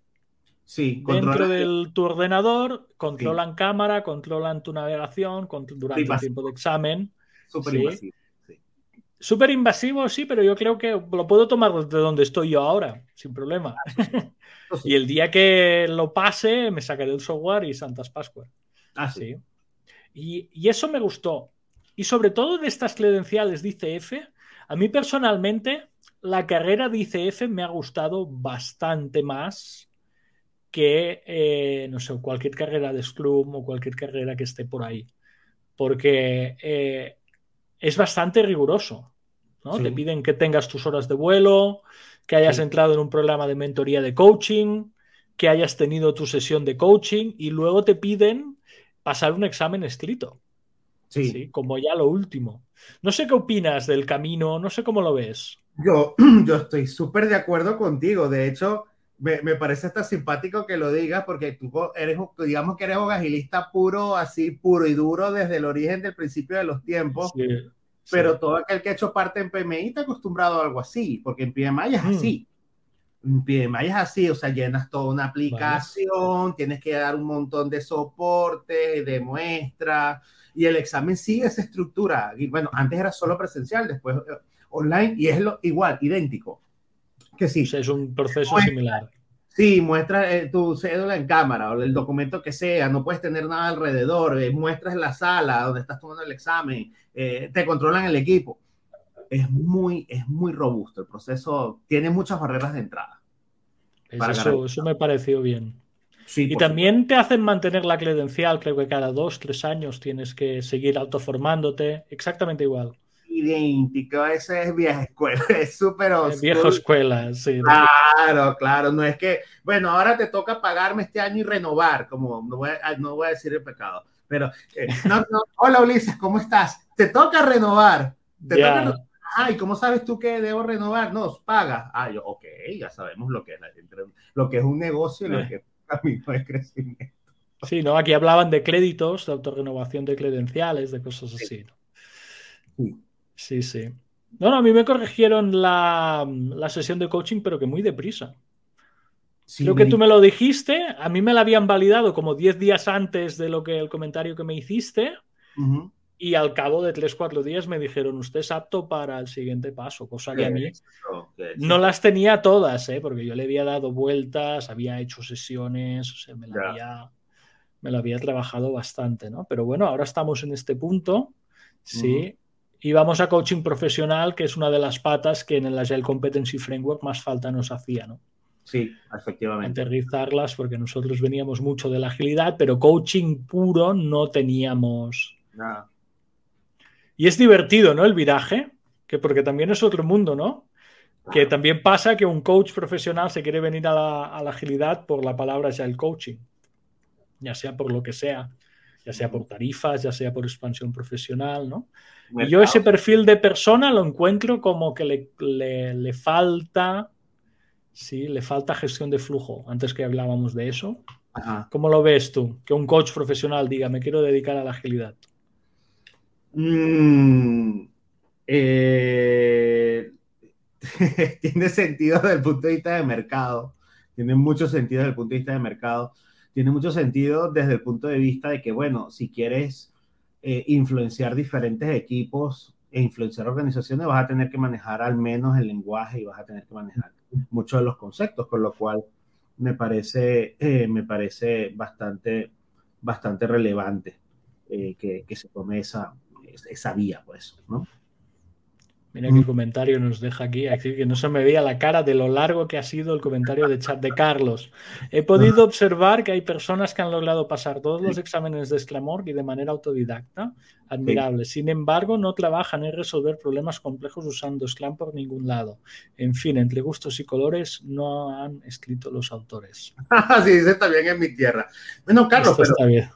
sí, dentro de tu ordenador, controlan sí. cámara, controlan tu navegación durante sí, el tiempo de examen. Súper invasivo. Súper invasivo, sí, pero yo creo que lo puedo tomar desde donde estoy yo ahora, sin problema. y el día que lo pase, me sacaré el software y Santas Pascuas. Ah, sí. Y, y, eso me gustó. Y sobre todo de estas credenciales de ICF, a mí personalmente la carrera de ICF me ha gustado bastante más que, eh, no sé, cualquier carrera de Scrum o cualquier carrera que esté por ahí. Porque eh, es bastante riguroso. ¿no? Sí. Te piden que tengas tus horas de vuelo, que hayas sí. entrado en un programa de mentoría de coaching, que hayas tenido tu sesión de coaching y luego te piden pasar un examen escrito. Sí. sí. Como ya lo último. No sé qué opinas del camino, no sé cómo lo ves. Yo, yo estoy súper de acuerdo contigo. De hecho, me, me, parece hasta simpático que lo digas porque tú eres, digamos que eres un agilista puro, así puro y duro desde el origen del principio de los tiempos. Sí. Pero sí. todo aquel que ha hecho parte en PMI está acostumbrado a algo así, porque en PMI es así. Mm. En PMI es así, o sea, llenas toda una aplicación, vale. tienes que dar un montón de soporte, de muestras, y el examen sigue esa estructura. Y bueno, antes era solo presencial, después eh, online, y es lo igual, idéntico. Que sí. O sea, es un proceso muestra, similar. Sí, muestra eh, tu cédula en cámara o el documento que sea, no puedes tener nada alrededor, eh, muestras la sala donde estás tomando el examen, eh, te controlan el equipo. Es muy, es muy robusto el proceso, tiene muchas barreras de entrada. Eso, eso, me pareció bien. Sí, y también supuesto. te hacen mantener la credencial, creo que cada dos, tres años tienes que seguir autoformándote, exactamente igual. Idéntico, ese es vieja escuela, es súper Vieja escuela, sí. Claro, claro, no es que, bueno, ahora te toca pagarme este año y renovar, como no voy a, no voy a decir el pecado, pero, eh, no, no, hola Ulises, ¿cómo estás? Te toca renovar, te yeah. toca renovar. Ay, ¿cómo sabes tú que debo renovar? No, paga. Ah, yo, ok, ya sabemos lo que es, lo que es un negocio y lo que camino de crecimiento. Sí, ¿no? Aquí hablaban de créditos, de autorrenovación de credenciales, de cosas así. ¿no? Sí. Sí, sí. No, no, a mí me corrigieron la, la sesión de coaching, pero que muy deprisa. Sí, Creo que tú me lo dijiste, a mí me la habían validado como 10 días antes de lo que el comentario que me hiciste. Uh -huh. Y al cabo de 3-4 días me dijeron, usted es apto para el siguiente paso, cosa que a mí no las tenía todas, ¿eh? porque yo le había dado vueltas, había hecho sesiones, o sea, me la, había, me la había trabajado bastante, ¿no? Pero bueno, ahora estamos en este punto, sí, uh -huh. Y vamos a coaching profesional, que es una de las patas que en el Agile Competency Framework más falta nos hacía, ¿no? Sí, efectivamente. Aterrizarlas, porque nosotros veníamos mucho de la agilidad, pero coaching puro no teníamos. Nada. Y es divertido, ¿no? El viraje, que porque también es otro mundo, ¿no? Que también pasa que un coach profesional se quiere venir a la, a la agilidad por la palabra ya el coaching, ya sea por lo que sea, ya sea por tarifas, ya sea por expansión profesional, ¿no? Y yo ese perfil de persona lo encuentro como que le, le, le falta, sí, le falta gestión de flujo. Antes que hablábamos de eso, Ajá. ¿cómo lo ves tú? Que un coach profesional diga, me quiero dedicar a la agilidad. Mm, eh, tiene sentido desde el punto de vista de mercado. Tiene mucho sentido desde el punto de vista de mercado. Tiene mucho sentido desde el punto de vista de que, bueno, si quieres eh, influenciar diferentes equipos e influenciar organizaciones, vas a tener que manejar al menos el lenguaje y vas a tener que manejar muchos de los conceptos, con lo cual me parece, eh, me parece bastante, bastante relevante eh, que, se tome esa, esa vía, pues, ¿no? Mira qué comentario nos deja aquí, así que no se me veía la cara de lo largo que ha sido el comentario de chat de Carlos. He podido observar que hay personas que han logrado pasar todos los exámenes de Sclamorg y de manera autodidacta. Admirable. Sin embargo, no trabajan en resolver problemas complejos usando Sclam por ningún lado. En fin, entre gustos y colores no han escrito los autores. sí, dice también en mi tierra. Bueno, Carlos, Esto está bien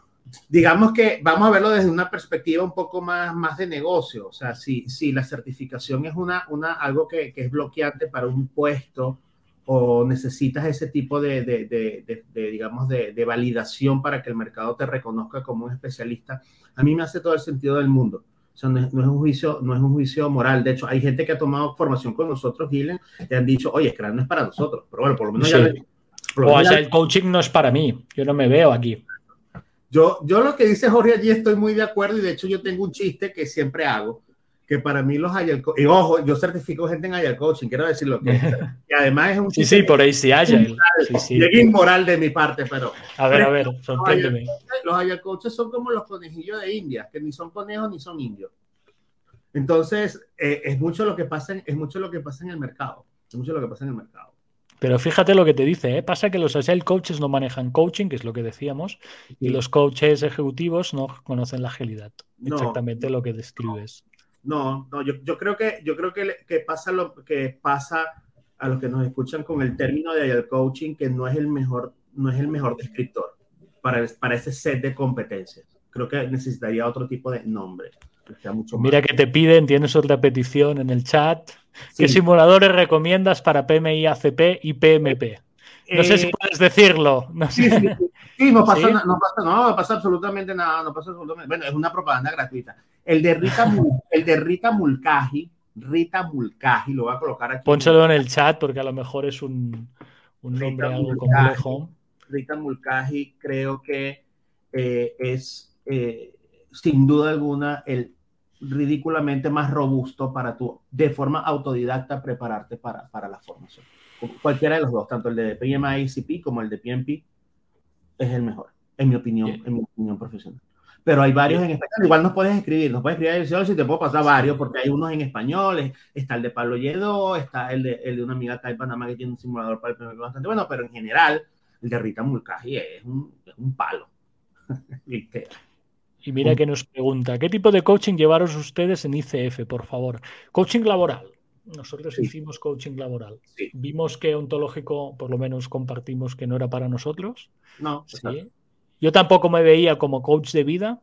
digamos que vamos a verlo desde una perspectiva un poco más, más de negocio. O sea, si, si la certificación es una, una, algo que, que, es bloqueante para un puesto o necesitas ese tipo de, de, de, de digamos, de, validación para que el mercado te reconozca como un especialista, a mí me hace todo el sentido del mundo. O sea, no es, no es, un juicio, no es un juicio moral. De hecho, hay gente que ha tomado formación con nosotros, Gilen, y han dicho, oye, Scrum no es para nosotros. Pero bueno, por lo menos sí. ya... Por lo o sea, el coaching no es para mí. Yo no me veo aquí. Yo, yo lo que dice Jorge allí estoy muy de acuerdo y de hecho yo tengo un chiste que siempre hago, que para mí los Agile y ojo, yo certifico gente en Agile Coaching, quiero decirlo que y además es un Sí, sí, por ahí sí Agile. Sí, sí. Es inmoral de mi parte, pero A ver, a ver, sorpréndeme. Los Agile Coaches son como los conejillos de India, que ni son conejos ni son indios. Entonces, eh, es mucho lo que pasa en, es mucho lo que pasa en el mercado. Es mucho lo que pasa en el mercado. Pero fíjate lo que te dice, ¿eh? pasa que los agile coaches no manejan coaching, que es lo que decíamos, y los coaches ejecutivos no conocen la agilidad. No, exactamente lo que describes. No, no, yo, yo creo que yo creo que, que, pasa lo que pasa a los que nos escuchan con el término de agile coaching, que no es el mejor, no es el mejor descriptor para, para ese set de competencias. Creo que necesitaría otro tipo de nombre. Que sea mucho Mira más. que te piden, tienes otra petición en el chat. ¿Qué simuladores recomiendas para PMI ACP y PMP? No eh, sé si puedes decirlo. No sí, sí, sí, no pasa, no, no, pasa, no pasa absolutamente nada. No pasa absolutamente, bueno, es una propaganda gratuita. El de Rita, el de Rita Mulcahy, Rita Mulcahy, lo voy a colocar aquí. Pónselo en el chat porque a lo mejor es un, un nombre Rita algo Mulcahy, complejo. Rita Mulcahy creo que eh, es eh, sin duda alguna el ridículamente más robusto para tú, de forma autodidacta, prepararte para, para la formación. Cualquiera de los dos, tanto el de PMI como el de PMP, es el mejor, en mi opinión, Bien. en mi opinión profesional. Pero hay varios Bien. en español, igual nos puedes escribir, nos puedes escribir yo si te puedo pasar varios, porque hay unos en español, está el de Pablo Lledo, está el de, el de una amiga acá en Panamá que tiene un simulador para el PMP bastante bueno, pero en general, el de Rita Mulcahy es un, es un palo. Y mira que nos pregunta, ¿qué tipo de coaching llevaron ustedes en ICF, por favor? Coaching laboral. Nosotros sí. hicimos coaching laboral. Sí. Vimos que ontológico, por lo menos compartimos que no era para nosotros. No. Sí. Yo tampoco me veía como coach de vida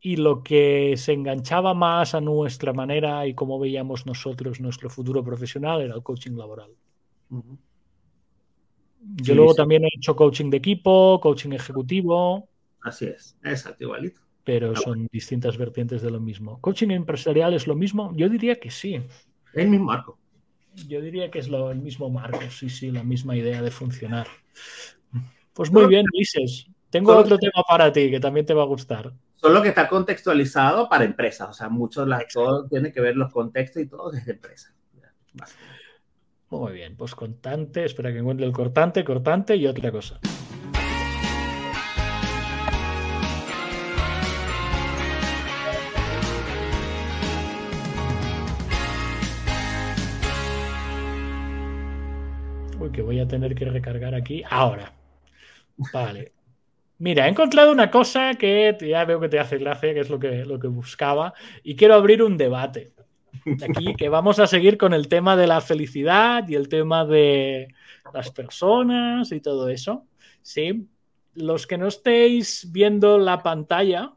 y lo que se enganchaba más a nuestra manera y cómo veíamos nosotros nuestro futuro profesional era el coaching laboral. Uh -huh. Yo luego también he hecho coaching de equipo, coaching ejecutivo. Así es, exacto, igualito pero son distintas vertientes de lo mismo. ¿Coaching empresarial es lo mismo? Yo diría que sí. El mismo marco. Yo diría que es lo, el mismo marco, sí, sí, la misma idea de funcionar. Pues muy bien, Ulises. Tengo Solo otro que... tema para ti que también te va a gustar. Solo que está contextualizado para empresas, o sea, muchos las, todo tiene que ver los contextos y todo desde empresas. Muy bien, pues cortante, espera que encuentre el cortante, cortante y otra cosa. Que voy a tener que recargar aquí ahora. Vale. Mira, he encontrado una cosa que ya veo que te hace gracia, que es lo que, lo que buscaba, y quiero abrir un debate. Aquí que vamos a seguir con el tema de la felicidad y el tema de las personas y todo eso. Sí. Los que no estéis viendo la pantalla,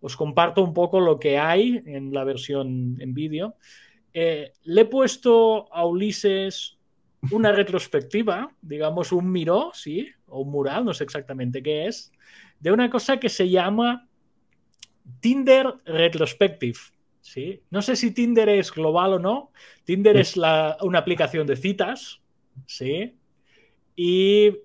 os comparto un poco lo que hay en la versión en vídeo. Eh, le he puesto a Ulises una retrospectiva, digamos un miró, sí, o un mural, no sé exactamente qué es, de una cosa que se llama Tinder Retrospective. ¿sí? No sé si Tinder es global o no. Tinder es una aplicación de citas, ¿sí? Y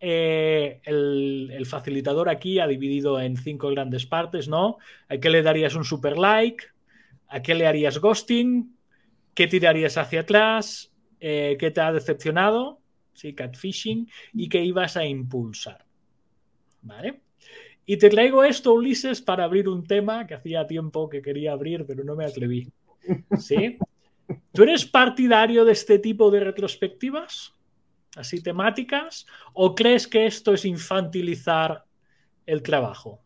eh, el, el, facilitador aquí ha dividido en cinco grandes partes, ¿no? ¿A qué le darías un super like? ¿A qué le harías ghosting? ¿Qué tirarías hacia atrás? Eh, ¿Qué te ha decepcionado? ¿Sí? Catfishing. ¿Y qué ibas a impulsar? ¿Vale? Y te traigo esto, Ulises, para abrir un tema que hacía tiempo que quería abrir, pero no me atreví. ¿Sí? ¿Tú eres partidario de este tipo de retrospectivas? Así temáticas. ¿O crees que esto es infantilizar el trabajo?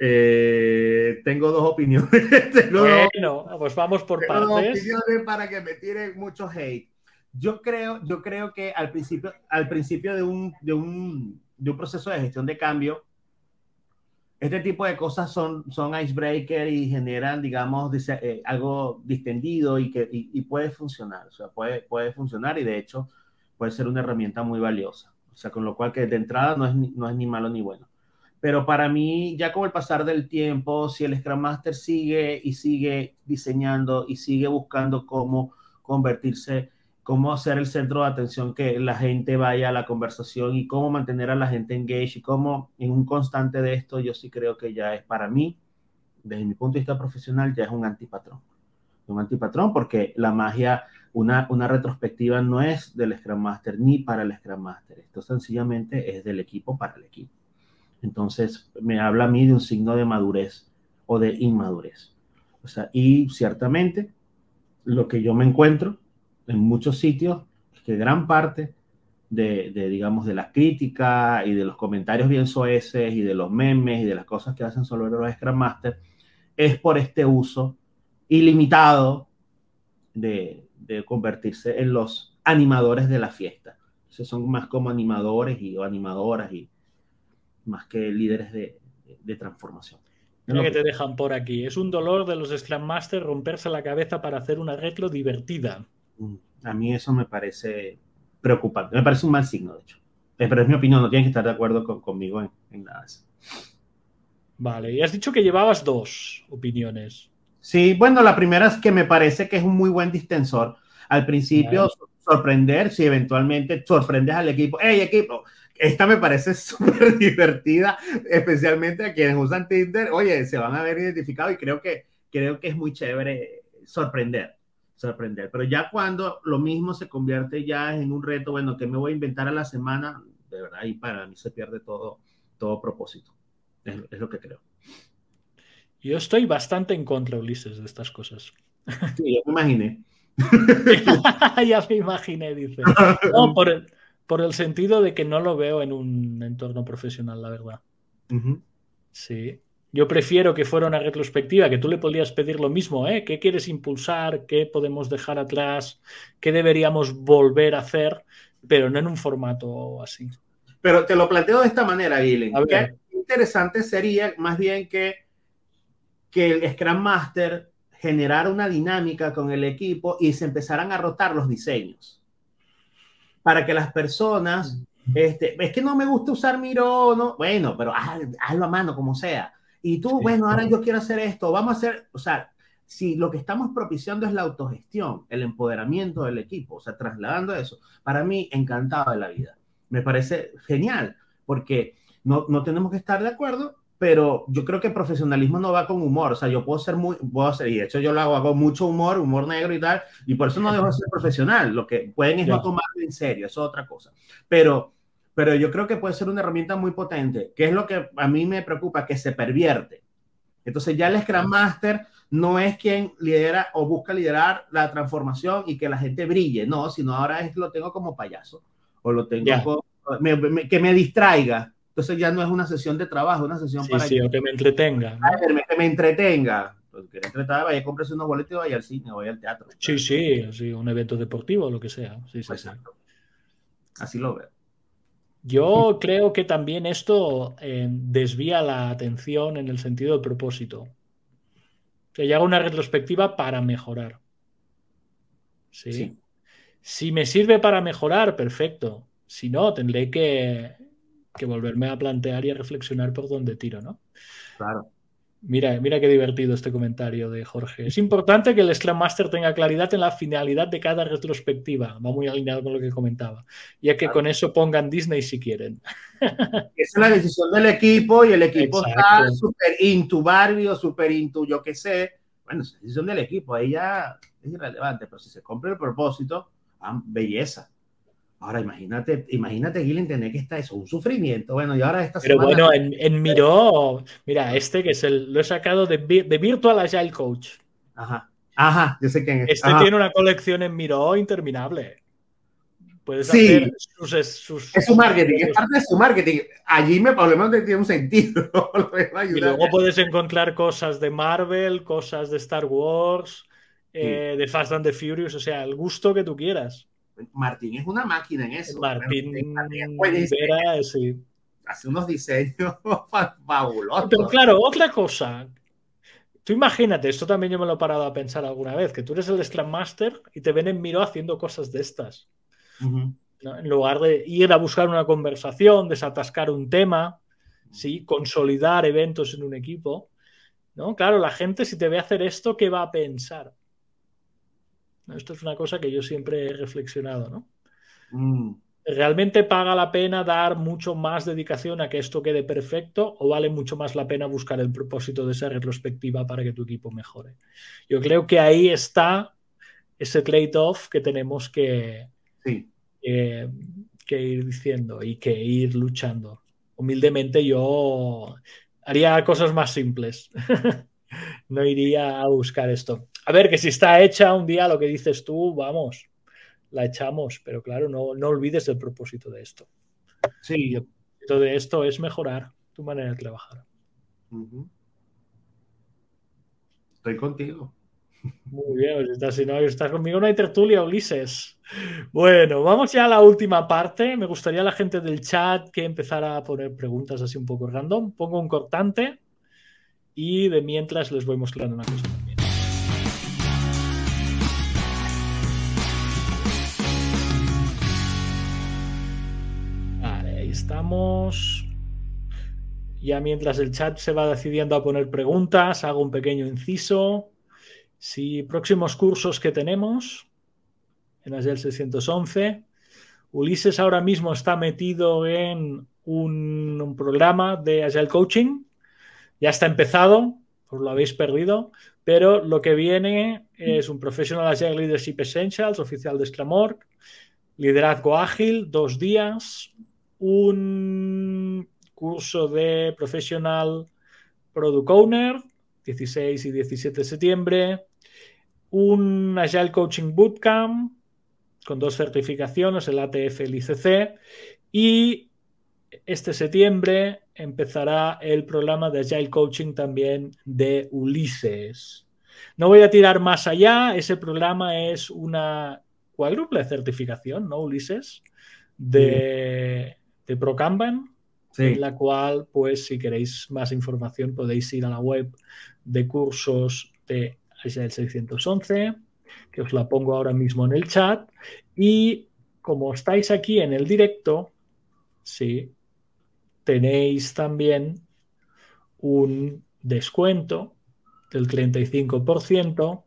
Eh, tengo dos opiniones. tengo bueno, dos, pues vamos por tengo partes. Dos opiniones para que me tiren mucho hate. Yo creo, yo creo que al principio, al principio de, un, de, un, de un proceso de gestión de cambio, este tipo de cosas son, son icebreaker y generan, digamos, dice, eh, algo distendido y que y, y puede funcionar. O sea, puede, puede funcionar y de hecho puede ser una herramienta muy valiosa. O sea, con lo cual que de entrada no es, no es ni malo ni bueno. Pero para mí, ya con el pasar del tiempo, si el Scrum Master sigue y sigue diseñando y sigue buscando cómo convertirse, cómo hacer el centro de atención que la gente vaya a la conversación y cómo mantener a la gente engaged y cómo en un constante de esto, yo sí creo que ya es para mí, desde mi punto de vista profesional, ya es un antipatrón. Un antipatrón porque la magia, una, una retrospectiva no es del Scrum Master ni para el Scrum Master. Esto sencillamente es del equipo para el equipo. Entonces, me habla a mí de un signo de madurez o de inmadurez. O sea, y ciertamente lo que yo me encuentro en muchos sitios que gran parte de, de, digamos, de la crítica y de los comentarios bien soeces y de los memes y de las cosas que hacen sobre los Scrum Master es por este uso ilimitado de, de convertirse en los animadores de la fiesta. Entonces son más como animadores y, o animadoras y, más que líderes de, de, de transformación. Mira que te dejan por aquí. Es un dolor de los Scrum Master romperse la cabeza para hacer una retro divertida. A mí eso me parece preocupante. Me parece un mal signo, de hecho. Eh, Pero es mi opinión, no tienen que estar de acuerdo con, conmigo en, en, nada de eso. Vale, y has dicho que llevabas dos opiniones. Sí, bueno, la primera es que me parece que es un muy buen distensor. Al principio, vale. sorprender, si eventualmente sorprendes al equipo, hey equipo, esta me parece súper divertida, especialmente a quienes usan Tinder. Oye, se van a ver identificados y creo que, creo que es muy chévere sorprender, sorprender. Pero ya cuando lo mismo se convierte ya en un reto, bueno, que me voy a inventar a la semana, de verdad, y para mí se pierde todo, todo propósito. Es, es lo que creo. Yo estoy bastante en contra, Ulises, de estas cosas. Sí, yo me imaginé. ya me imaginé, dice. No, por el, por el sentido de que no lo veo en un entorno profesional, la verdad. Uh -huh. Sí. Yo prefiero que fuera una retrospectiva, que tú le podrías pedir lo mismo, ¿eh? ¿Qué quieres impulsar? ¿Qué podemos dejar atrás? ¿Qué deberíamos volver a hacer? Pero no en un formato así. Pero te lo planteo de esta manera, Guilén. Qué interesante sería más bien que, que el Scrum Master generara una dinámica con el equipo y se empezaran a rotar los diseños para que las personas, este, es que no me gusta usar Miro, no, bueno, pero haz, hazlo a mano como sea. Y tú, sí, bueno, ahora yo quiero hacer esto, vamos a hacer, o sea, si lo que estamos propiciando es la autogestión, el empoderamiento del equipo, o sea, trasladando eso, para mí, encantado de la vida. Me parece genial, porque no, no tenemos que estar de acuerdo, pero yo creo que el profesionalismo no va con humor, o sea, yo puedo ser muy, puedo ser, y de hecho yo lo hago, hago mucho humor, humor negro y tal, y por eso no dejo de ser profesional, lo que pueden es no tomarlo en serio, eso es otra cosa, pero, pero yo creo que puede ser una herramienta muy potente, que es lo que a mí me preocupa, que se pervierte. Entonces ya el Scrum Master no es quien lidera o busca liderar la transformación y que la gente brille, no, sino ahora es lo tengo como payaso, o lo tengo yeah. como, me, me, que me distraiga, Entonces ya no es una sesión de trabajo, una sesión Sí, para sí, o que me entretenga. que, me, entretenga. Pues, quiere entretener, vaya a comprarse unos boletos y vaya al cine, vaya al teatro. Sí, sí, sí, un evento deportivo o lo que sea. Sí, sí, sí. Exacto. Así lo veo. Yo creo que también esto eh, desvía la atención en el sentido del propósito. Que haga una retrospectiva para mejorar. ¿Sí? Sí. Si me sirve para mejorar, perfecto. Si no, tendré que, que volverme a plantear y a reflexionar por dónde tiro, ¿no? Claro. Mira, mira qué divertido este comentario de Jorge. Es importante que el Scrum Master tenga claridad en la finalidad de cada retrospectiva. Va muy alineado con lo que comentaba. Ya que Claro. con eso pongan Disney si quieren. Esa es la decisión del equipo y el equipo Exacto. está súper into Barbie o súper into yo qué sé. Bueno, es decisión del equipo, ahí ya es irrelevante, pero si se cumple el propósito, ah, belleza. Ahora imagínate, imagínate, Gillen, tener que estar eso, un sufrimiento. Bueno, y ahora esta Pero semana. bueno, en, en Miro, mira, este que es el, lo he sacado de, Vi- de Virtual Agile Coach. Ajá, ajá, yo sé quién es. Este Ajá. tiene una colección en Miro interminable. Puedes Sí. hacer sus, sus- Es su marketing, es parte de su marketing. Allí me por lo menos tiene un sentido. Y luego puedes encontrar cosas de Marvel, cosas de Star Wars, eh, de Fast and the Furious, o sea, el gusto que tú quieras. Martín es una máquina en eso. Martín Martín es buenísimo. Vera, sí. Hace unos diseños fa- fabulosos. Pero claro, otra cosa. Tú imagínate, esto también yo me lo he parado a pensar alguna vez, que tú eres el Scrum Master y te ven en Miro haciendo cosas de estas. En lugar de ir a buscar una conversación, desatascar un tema, ¿sí? consolidar eventos en un equipo. ¿no? Claro, la gente si te ve hacer esto, ¿qué va a pensar? Esto es una cosa que yo siempre he reflexionado. ¿no? Mm. ¿Realmente paga la pena dar mucho más dedicación a que esto quede perfecto o vale mucho más la pena buscar el propósito de esa retrospectiva para que tu equipo mejore? Yo creo que ahí está ese trade-off que tenemos que, Sí. que, que ir diciendo y que ir luchando. Humildemente yo haría cosas más simples. no iría a buscar esto. A ver, que si está hecha un día lo que dices tú, vamos, la echamos, pero claro, no, no olvides el propósito de esto. Sí. El propósito de esto es mejorar tu manera de trabajar. Estoy contigo. Muy bien, pues estás, si no estás conmigo, no hay tertulia, Ulises. Bueno, vamos ya a la última parte. Me gustaría a la gente del chat que empezara a poner preguntas así un poco random. Pongo un cortante y de mientras les voy mostrando una cosa Ya mientras el chat se va decidiendo a poner preguntas, hago un pequeño inciso. Si próximos cursos que tenemos en Agile 611, Ulises ahora mismo está metido en un, programa de Agile Coaching. Ya está empezado, os lo habéis perdido, pero lo que viene es un Professional Agile Leadership Essentials, oficial de Scrum.org, liderazgo ágil, dos días, un curso de Professional Product Owner, 16 y 17 de septiembre, un Agile Coaching Bootcamp con dos certificaciones, el ATF y el ICC, y este septiembre empezará el programa de Agile Coaching también de Ulises. No voy a tirar más allá, ese programa es una cuádruple certificación, ¿no, Ulises? De, de ProCanban, Sí. en la cual, pues, si queréis más información, podéis ir a la web de cursos de Agile 611, que os la pongo ahora mismo en el chat. Y como estáis aquí en el directo, sí, tenéis también un descuento del 35%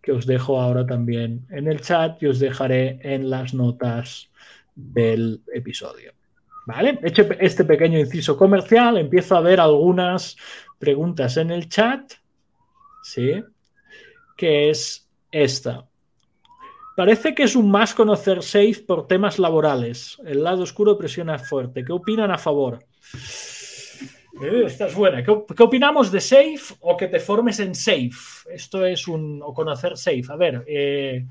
que os dejo ahora también en el chat y os dejaré en las notas del episodio. ¿Vale? Hecho este pequeño inciso comercial, empiezo a ver algunas preguntas en el chat. ¿Sí? Que es esta. Parece que es un más conocer Safe por temas laborales. El lado oscuro presiona fuerte. ¿Qué opinan a favor? Eh, esta es buena. ¿Qué, qué opinamos de Safe o que te formes en Safe? Esto es un. o conocer Safe. A ver, eh,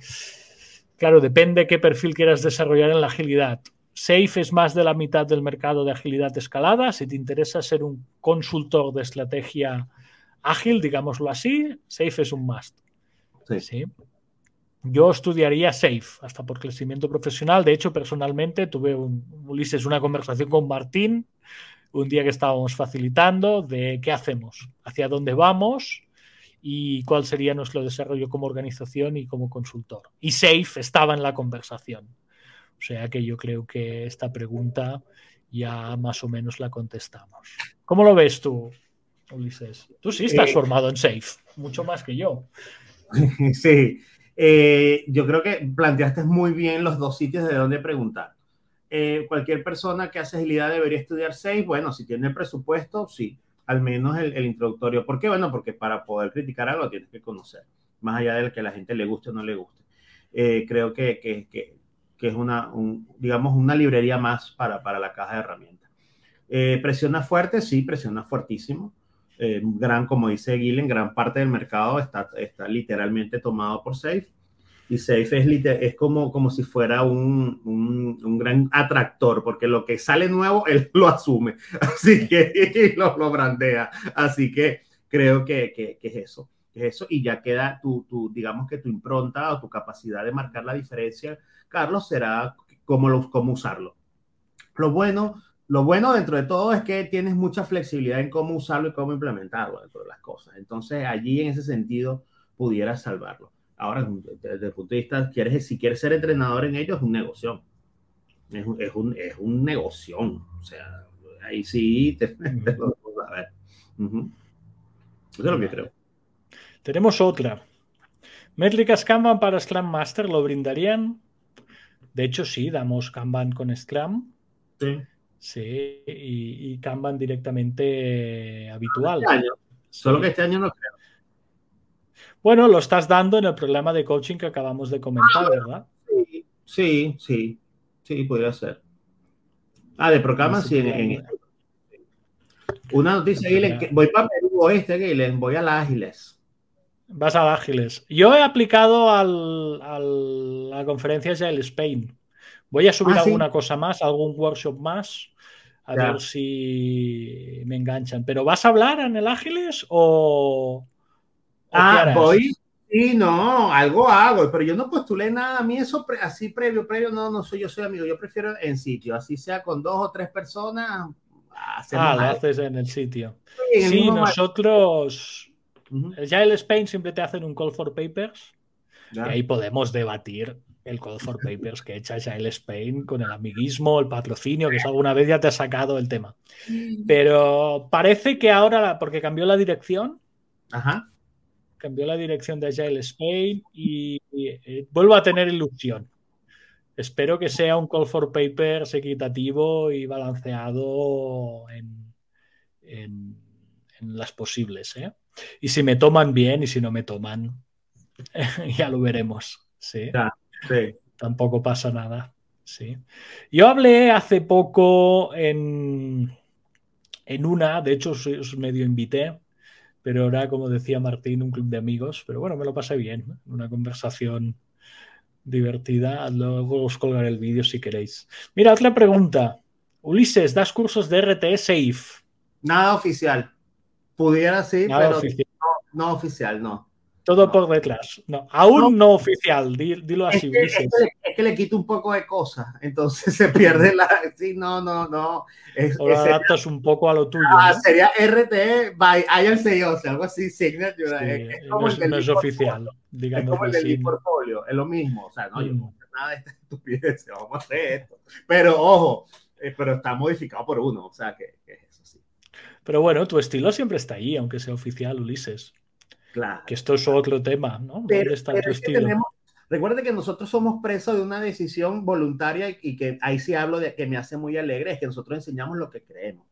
claro, depende qué perfil quieras desarrollar en la agilidad. Safe es más de la mitad del mercado de agilidad escalada. Si te interesa ser un consultor de estrategia ágil, digámoslo así, Safe es un must. Sí. ¿sí? Yo estudiaría SAFE hasta por crecimiento profesional. De hecho, personalmente tuve un, Ulises una conversación con Martín un día que estábamos facilitando de qué hacemos, hacia dónde vamos y cuál sería nuestro desarrollo como organización y como consultor. Y SAFE estaba en la conversación. O sea que yo creo que esta pregunta ya más o menos la contestamos. ¿Cómo lo ves tú, Ulises? Tú sí estás Eh, formado en SAFE, mucho más que yo. Sí, Eh, yo creo que planteaste muy bien los dos sitios de donde preguntar. Eh, cualquier persona que hace agilidad debería estudiar seis. Bueno, si tiene presupuesto, sí, al menos el, el introductorio. ¿Por qué? Bueno, porque para poder criticar algo tienes que conocer, más allá de que a la gente le guste o no le guste. Creo que, que, que, que es una, un, digamos, una librería más para, para la caja de herramientas. Eh, presiona fuerte, sí, presiona fuertísimo. Eh, gran, como dice Gillen, gran parte del mercado está, está literalmente tomado por Safe. Y Safe es, es como, como si fuera un, un, gran atractor, porque lo que sale nuevo, él lo asume. Así que lo brandea. Así que creo que, que, que es eso. Eso. Y ya queda tu, tu, digamos que tu impronta o tu capacidad de marcar la diferencia, Carlos, será cómo, lo, cómo usarlo. Lo bueno, lo bueno dentro de todo es que tienes mucha flexibilidad en cómo usarlo y cómo implementarlo dentro de las cosas. Entonces, allí en ese sentido, pudieras salvarlo. Ahora, desde el punto de vista, quieres, si quieres ser entrenador en ello, es un negocio. Es un, es un, es un negocio. O sea, ahí sí te, te lo vamos a ver. Uh -huh. Eso es lo que creo. Tenemos otra. ¿Métricas Kanban para Scrum Master lo brindarían? De hecho, sí, damos Kanban con Scrum. Sí. Sí, y, y Kanban directamente habitual. Este año. Sí. Solo que este año no creo. Bueno, lo estás dando en el programa de coaching que acabamos de comentar, ah, ¿verdad? Sí, sí, sí, sí, podría ser. Ah, de programa sí, en, Una noticia, Gilen, que voy para Perú oeste, Gilen, voy a las Ágiles. Vas a Ágiles. Yo he aplicado al, al, a la conferencia Agile Spain. Voy a subir ah, alguna ¿sí? cosa más, algún workshop más, a ya. ver si me enganchan. ¿Pero vas a hablar en el Ágiles o, Ah, voy. Sí, no, algo hago, pero yo no postulé nada. A mí eso pre, así previo, previo, no, no soy yo, soy amigo. Yo prefiero en sitio, así sea con dos o tres personas. Ah, lo haces en el sitio. Sí, sí nosotros, uh -huh. ya el Spain siempre te hacen un call for papers ya. y ahí podemos debatir el call for papers que echa ya el Spain con el amiguismo, el patrocinio, que es alguna vez ya te ha sacado el tema. Pero parece que ahora, porque cambió la dirección, Ajá cambió la dirección de Agile Spain y, y, y, vuelvo a tener ilusión. Espero que sea un call for papers equitativo y balanceado en, en, en las posibles. ¿eh? Y si me toman bien y si no me toman, ya lo veremos. ¿sí? Ya, sí. Tampoco pasa nada. ¿sí? Yo hablé hace poco en, en una, de hecho os medio invité, pero era, como decía Martín, un club de amigos. Pero bueno, me lo pasé bien, una conversación divertida. Luego os colgaré el vídeo si queréis. Mira, otra pregunta. Ulises, ¿das cursos de RT Safe? Nada oficial. Pudiera sí, Nada pero oficial. No, no, oficial, no. Todo no. por detrás. No, aún no, oficial, dilo así. Es que, es, que, es que, le quito un poco de cosas, entonces se pierde la. Sí, no, no, no. Es, o lo adaptas un poco a lo tuyo. Ah. Sería RT by ILC, o sea, algo así, signature. Sí, es, como no, es oficial, digamos. Es como el del portfolio, es lo mismo. O sea, no, mm. yo no nada de esta estupidez, vamos a hacer esto. Pero ojo, eh, pero está modificado por uno, o sea, que, que es eso sí. Pero bueno, tu estilo siempre está ahí, aunque sea oficial, Ulises. Claro. Que esto es otro tema, ¿no? Pero, ¿Dónde está tu estilo? Que tenemos, recuerde que nosotros somos presos de una decisión voluntaria y que ahí sí hablo de que me hace muy alegre, es que nosotros enseñamos lo que creemos.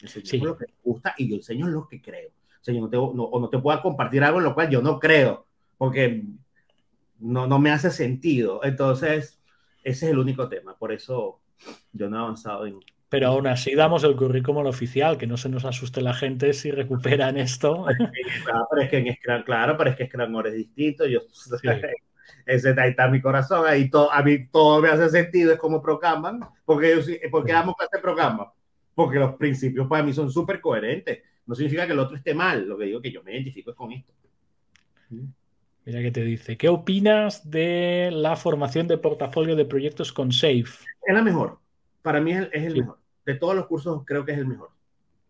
Enseñamos sí. lo que nos gusta y yo enseño lo que creo. O sea, yo no te, no, o no te puedo compartir algo en lo cual yo no creo, porque no, no me hace sentido. Entonces, ese es el único tema. Por eso yo no he avanzado en, pero aún así damos el currículum oficial, que no se nos asuste la gente si recuperan esto. Claro, pero es que en Scrum, claro, pero es que Scrum es distinto. Yo, sí. ese ahí está mi corazón, ahí todo, a mí todo me hace sentido, es como programan, porque, yo, porque damos clase programa, porque los principios para mí son súper coherentes, no significa que el otro esté mal, lo que digo que yo me identifico es con esto. Mira que te dice, ¿qué opinas de la formación de portafolio de proyectos con SAFE? Es la mejor, para mí es el, es el sí. mejor, de todos los cursos creo que es el mejor.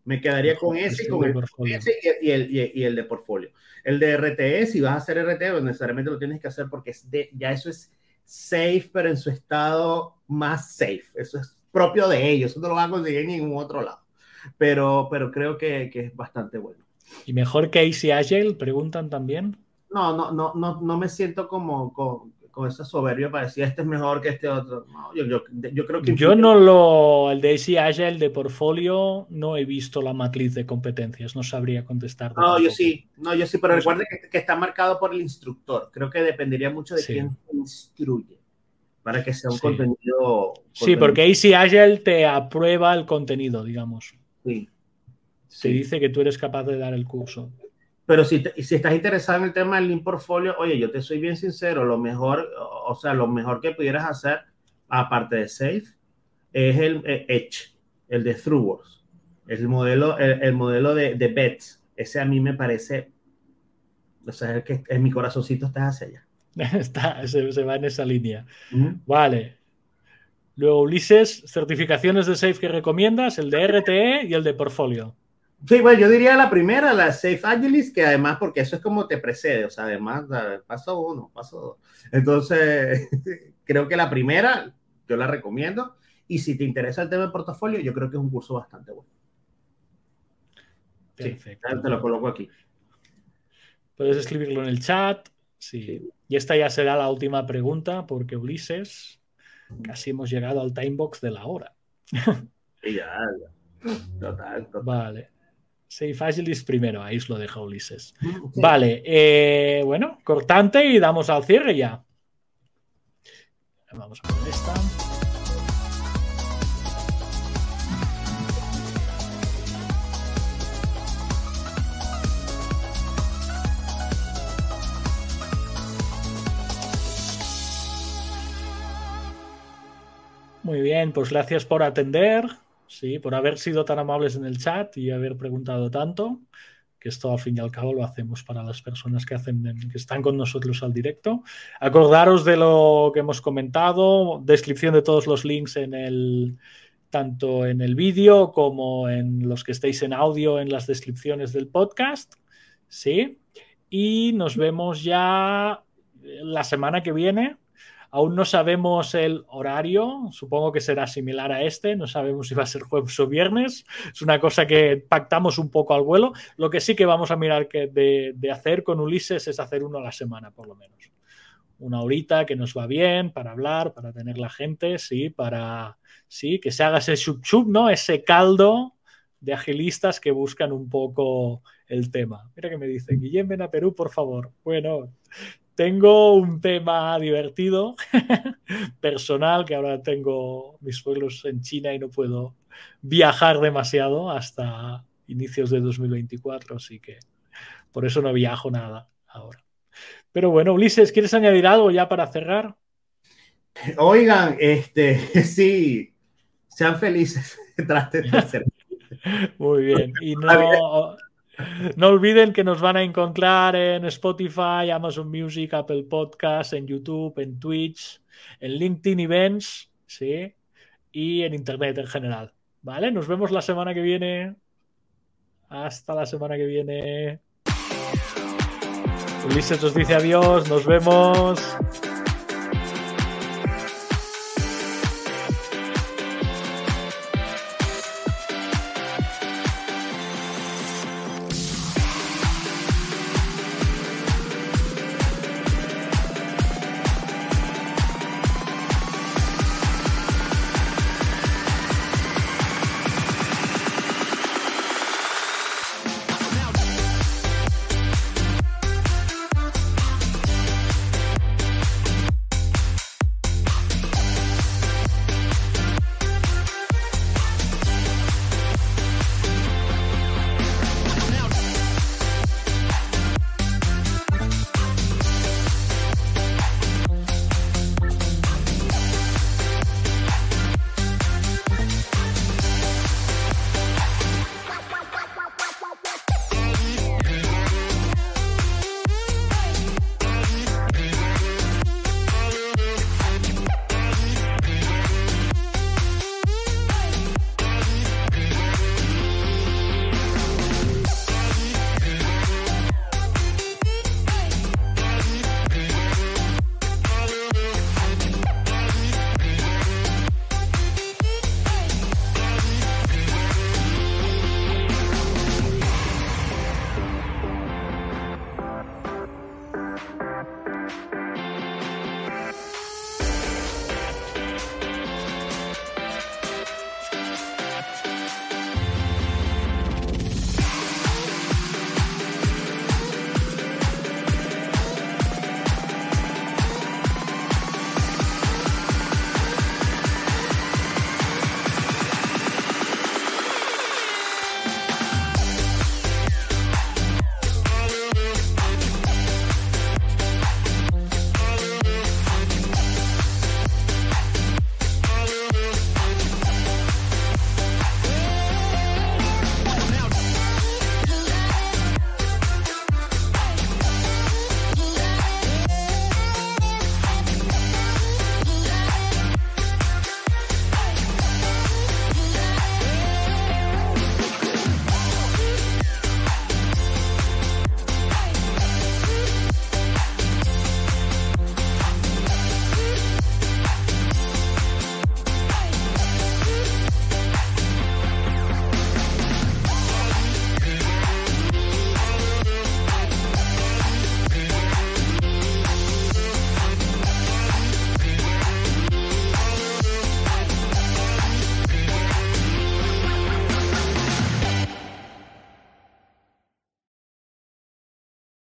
Me quedaría con ese y con el, ese y, el, y, y, el, de portfolio. El de RTE, si vas a hacer RTE, pues necesariamente lo tienes que hacer porque es de, ya eso es safe, pero en su estado más safe. Eso es propio de ellos. Eso no lo van a conseguir en ningún otro lado. Pero, pero creo que, que es bastante bueno. ¿Y mejor que AC Agile? Preguntan también. No, no, no, no, no me siento como, como con esa soberbia para decir este es mejor que este otro. No, yo, yo, yo, creo que. Yo no lo. El de AC Agile, el de portfolio, no he visto la matriz de competencias, no sabría contestar. No, tampoco. yo sí, no, yo sí, pero recuerde que, que, está marcado por el instructor. Creo que dependería mucho de sí. quién instruye para que sea un sí. contenido, contenido, Sí, porque AC Agile te aprueba el contenido, digamos. Sí. Te dice que tú eres capaz de dar el curso. Pero si, te, si estás interesado en el tema del link portfolio, oye, yo te soy bien sincero, lo mejor, o sea, lo mejor que pudieras hacer, aparte de Safe, es el eh, Edge, el de ThruWorks, el modelo, el, el modelo de, de, Bets. Ese a mí me parece, o sea, es que en mi corazoncito está hacia allá. está, se, se, va en esa línea. Vale. Luego, Ulises, certificaciones de Safe que recomiendas, el de RTE y el de portfolio. Sí, bueno, yo diría la primera, la Safe Agilist, que además, porque eso es como te precede, o sea, además, paso uno, paso dos. Entonces, creo que la primera, yo la recomiendo. Y si te interesa el tema de portafolio, yo creo que es un curso bastante bueno. Perfecto. Sí, te lo coloco aquí. Puedes escribirlo en el chat. Sí. sí. Y esta ya será la última pregunta, porque Ulises, casi hemos llegado al timebox de la hora. Sí, ya, ya. Total, total. Vale. Safe Agilist primero, ahí os lo deja Ulises. Vale, eh, bueno, cortante y damos al cierre ya. Vamos a ver esta. Muy bien, pues gracias por atender. Sí, por haber sido tan amables en el chat y haber preguntado tanto, que esto al fin y al cabo lo hacemos para las personas que, hacen, que están con nosotros al directo. Acordaros de lo que hemos comentado, descripción de todos los links en el, tanto en el vídeo como en los que estéis en audio en las descripciones del podcast. Sí, y nos vemos ya la semana que viene Aún no sabemos el horario, supongo que será similar a este, no sabemos si va a ser jueves o viernes, es una cosa que pactamos un poco al vuelo. Lo que sí que vamos a mirar que de, hacer con Ulises es hacer uno a la semana, por lo menos. Una horita que nos va bien para hablar, para tener la gente, sí, para sí, que se haga ese chup, ¿no? Ese caldo de agilistas que buscan un poco el tema. Mira que me dice, Guillem, ven a Perú, por favor. Bueno, tengo un tema divertido, personal, que ahora tengo mis pueblos en China y no puedo viajar demasiado hasta inicios de 2024, así que por eso no viajo nada ahora. Pero bueno, Ulises, ¿quieres añadir algo ya para cerrar? Oigan, este, sí, sean felices, traten de ser. Muy bien. Y no, no olviden que nos van a encontrar en Spotify, Amazon Music, Apple Podcasts, en YouTube, en Twitch, en LinkedIn Events, ¿sí? Y en Internet en general. ¿Vale? Nos vemos la semana que viene. Hasta la semana que viene. Ulises nos dice adiós, nos vemos.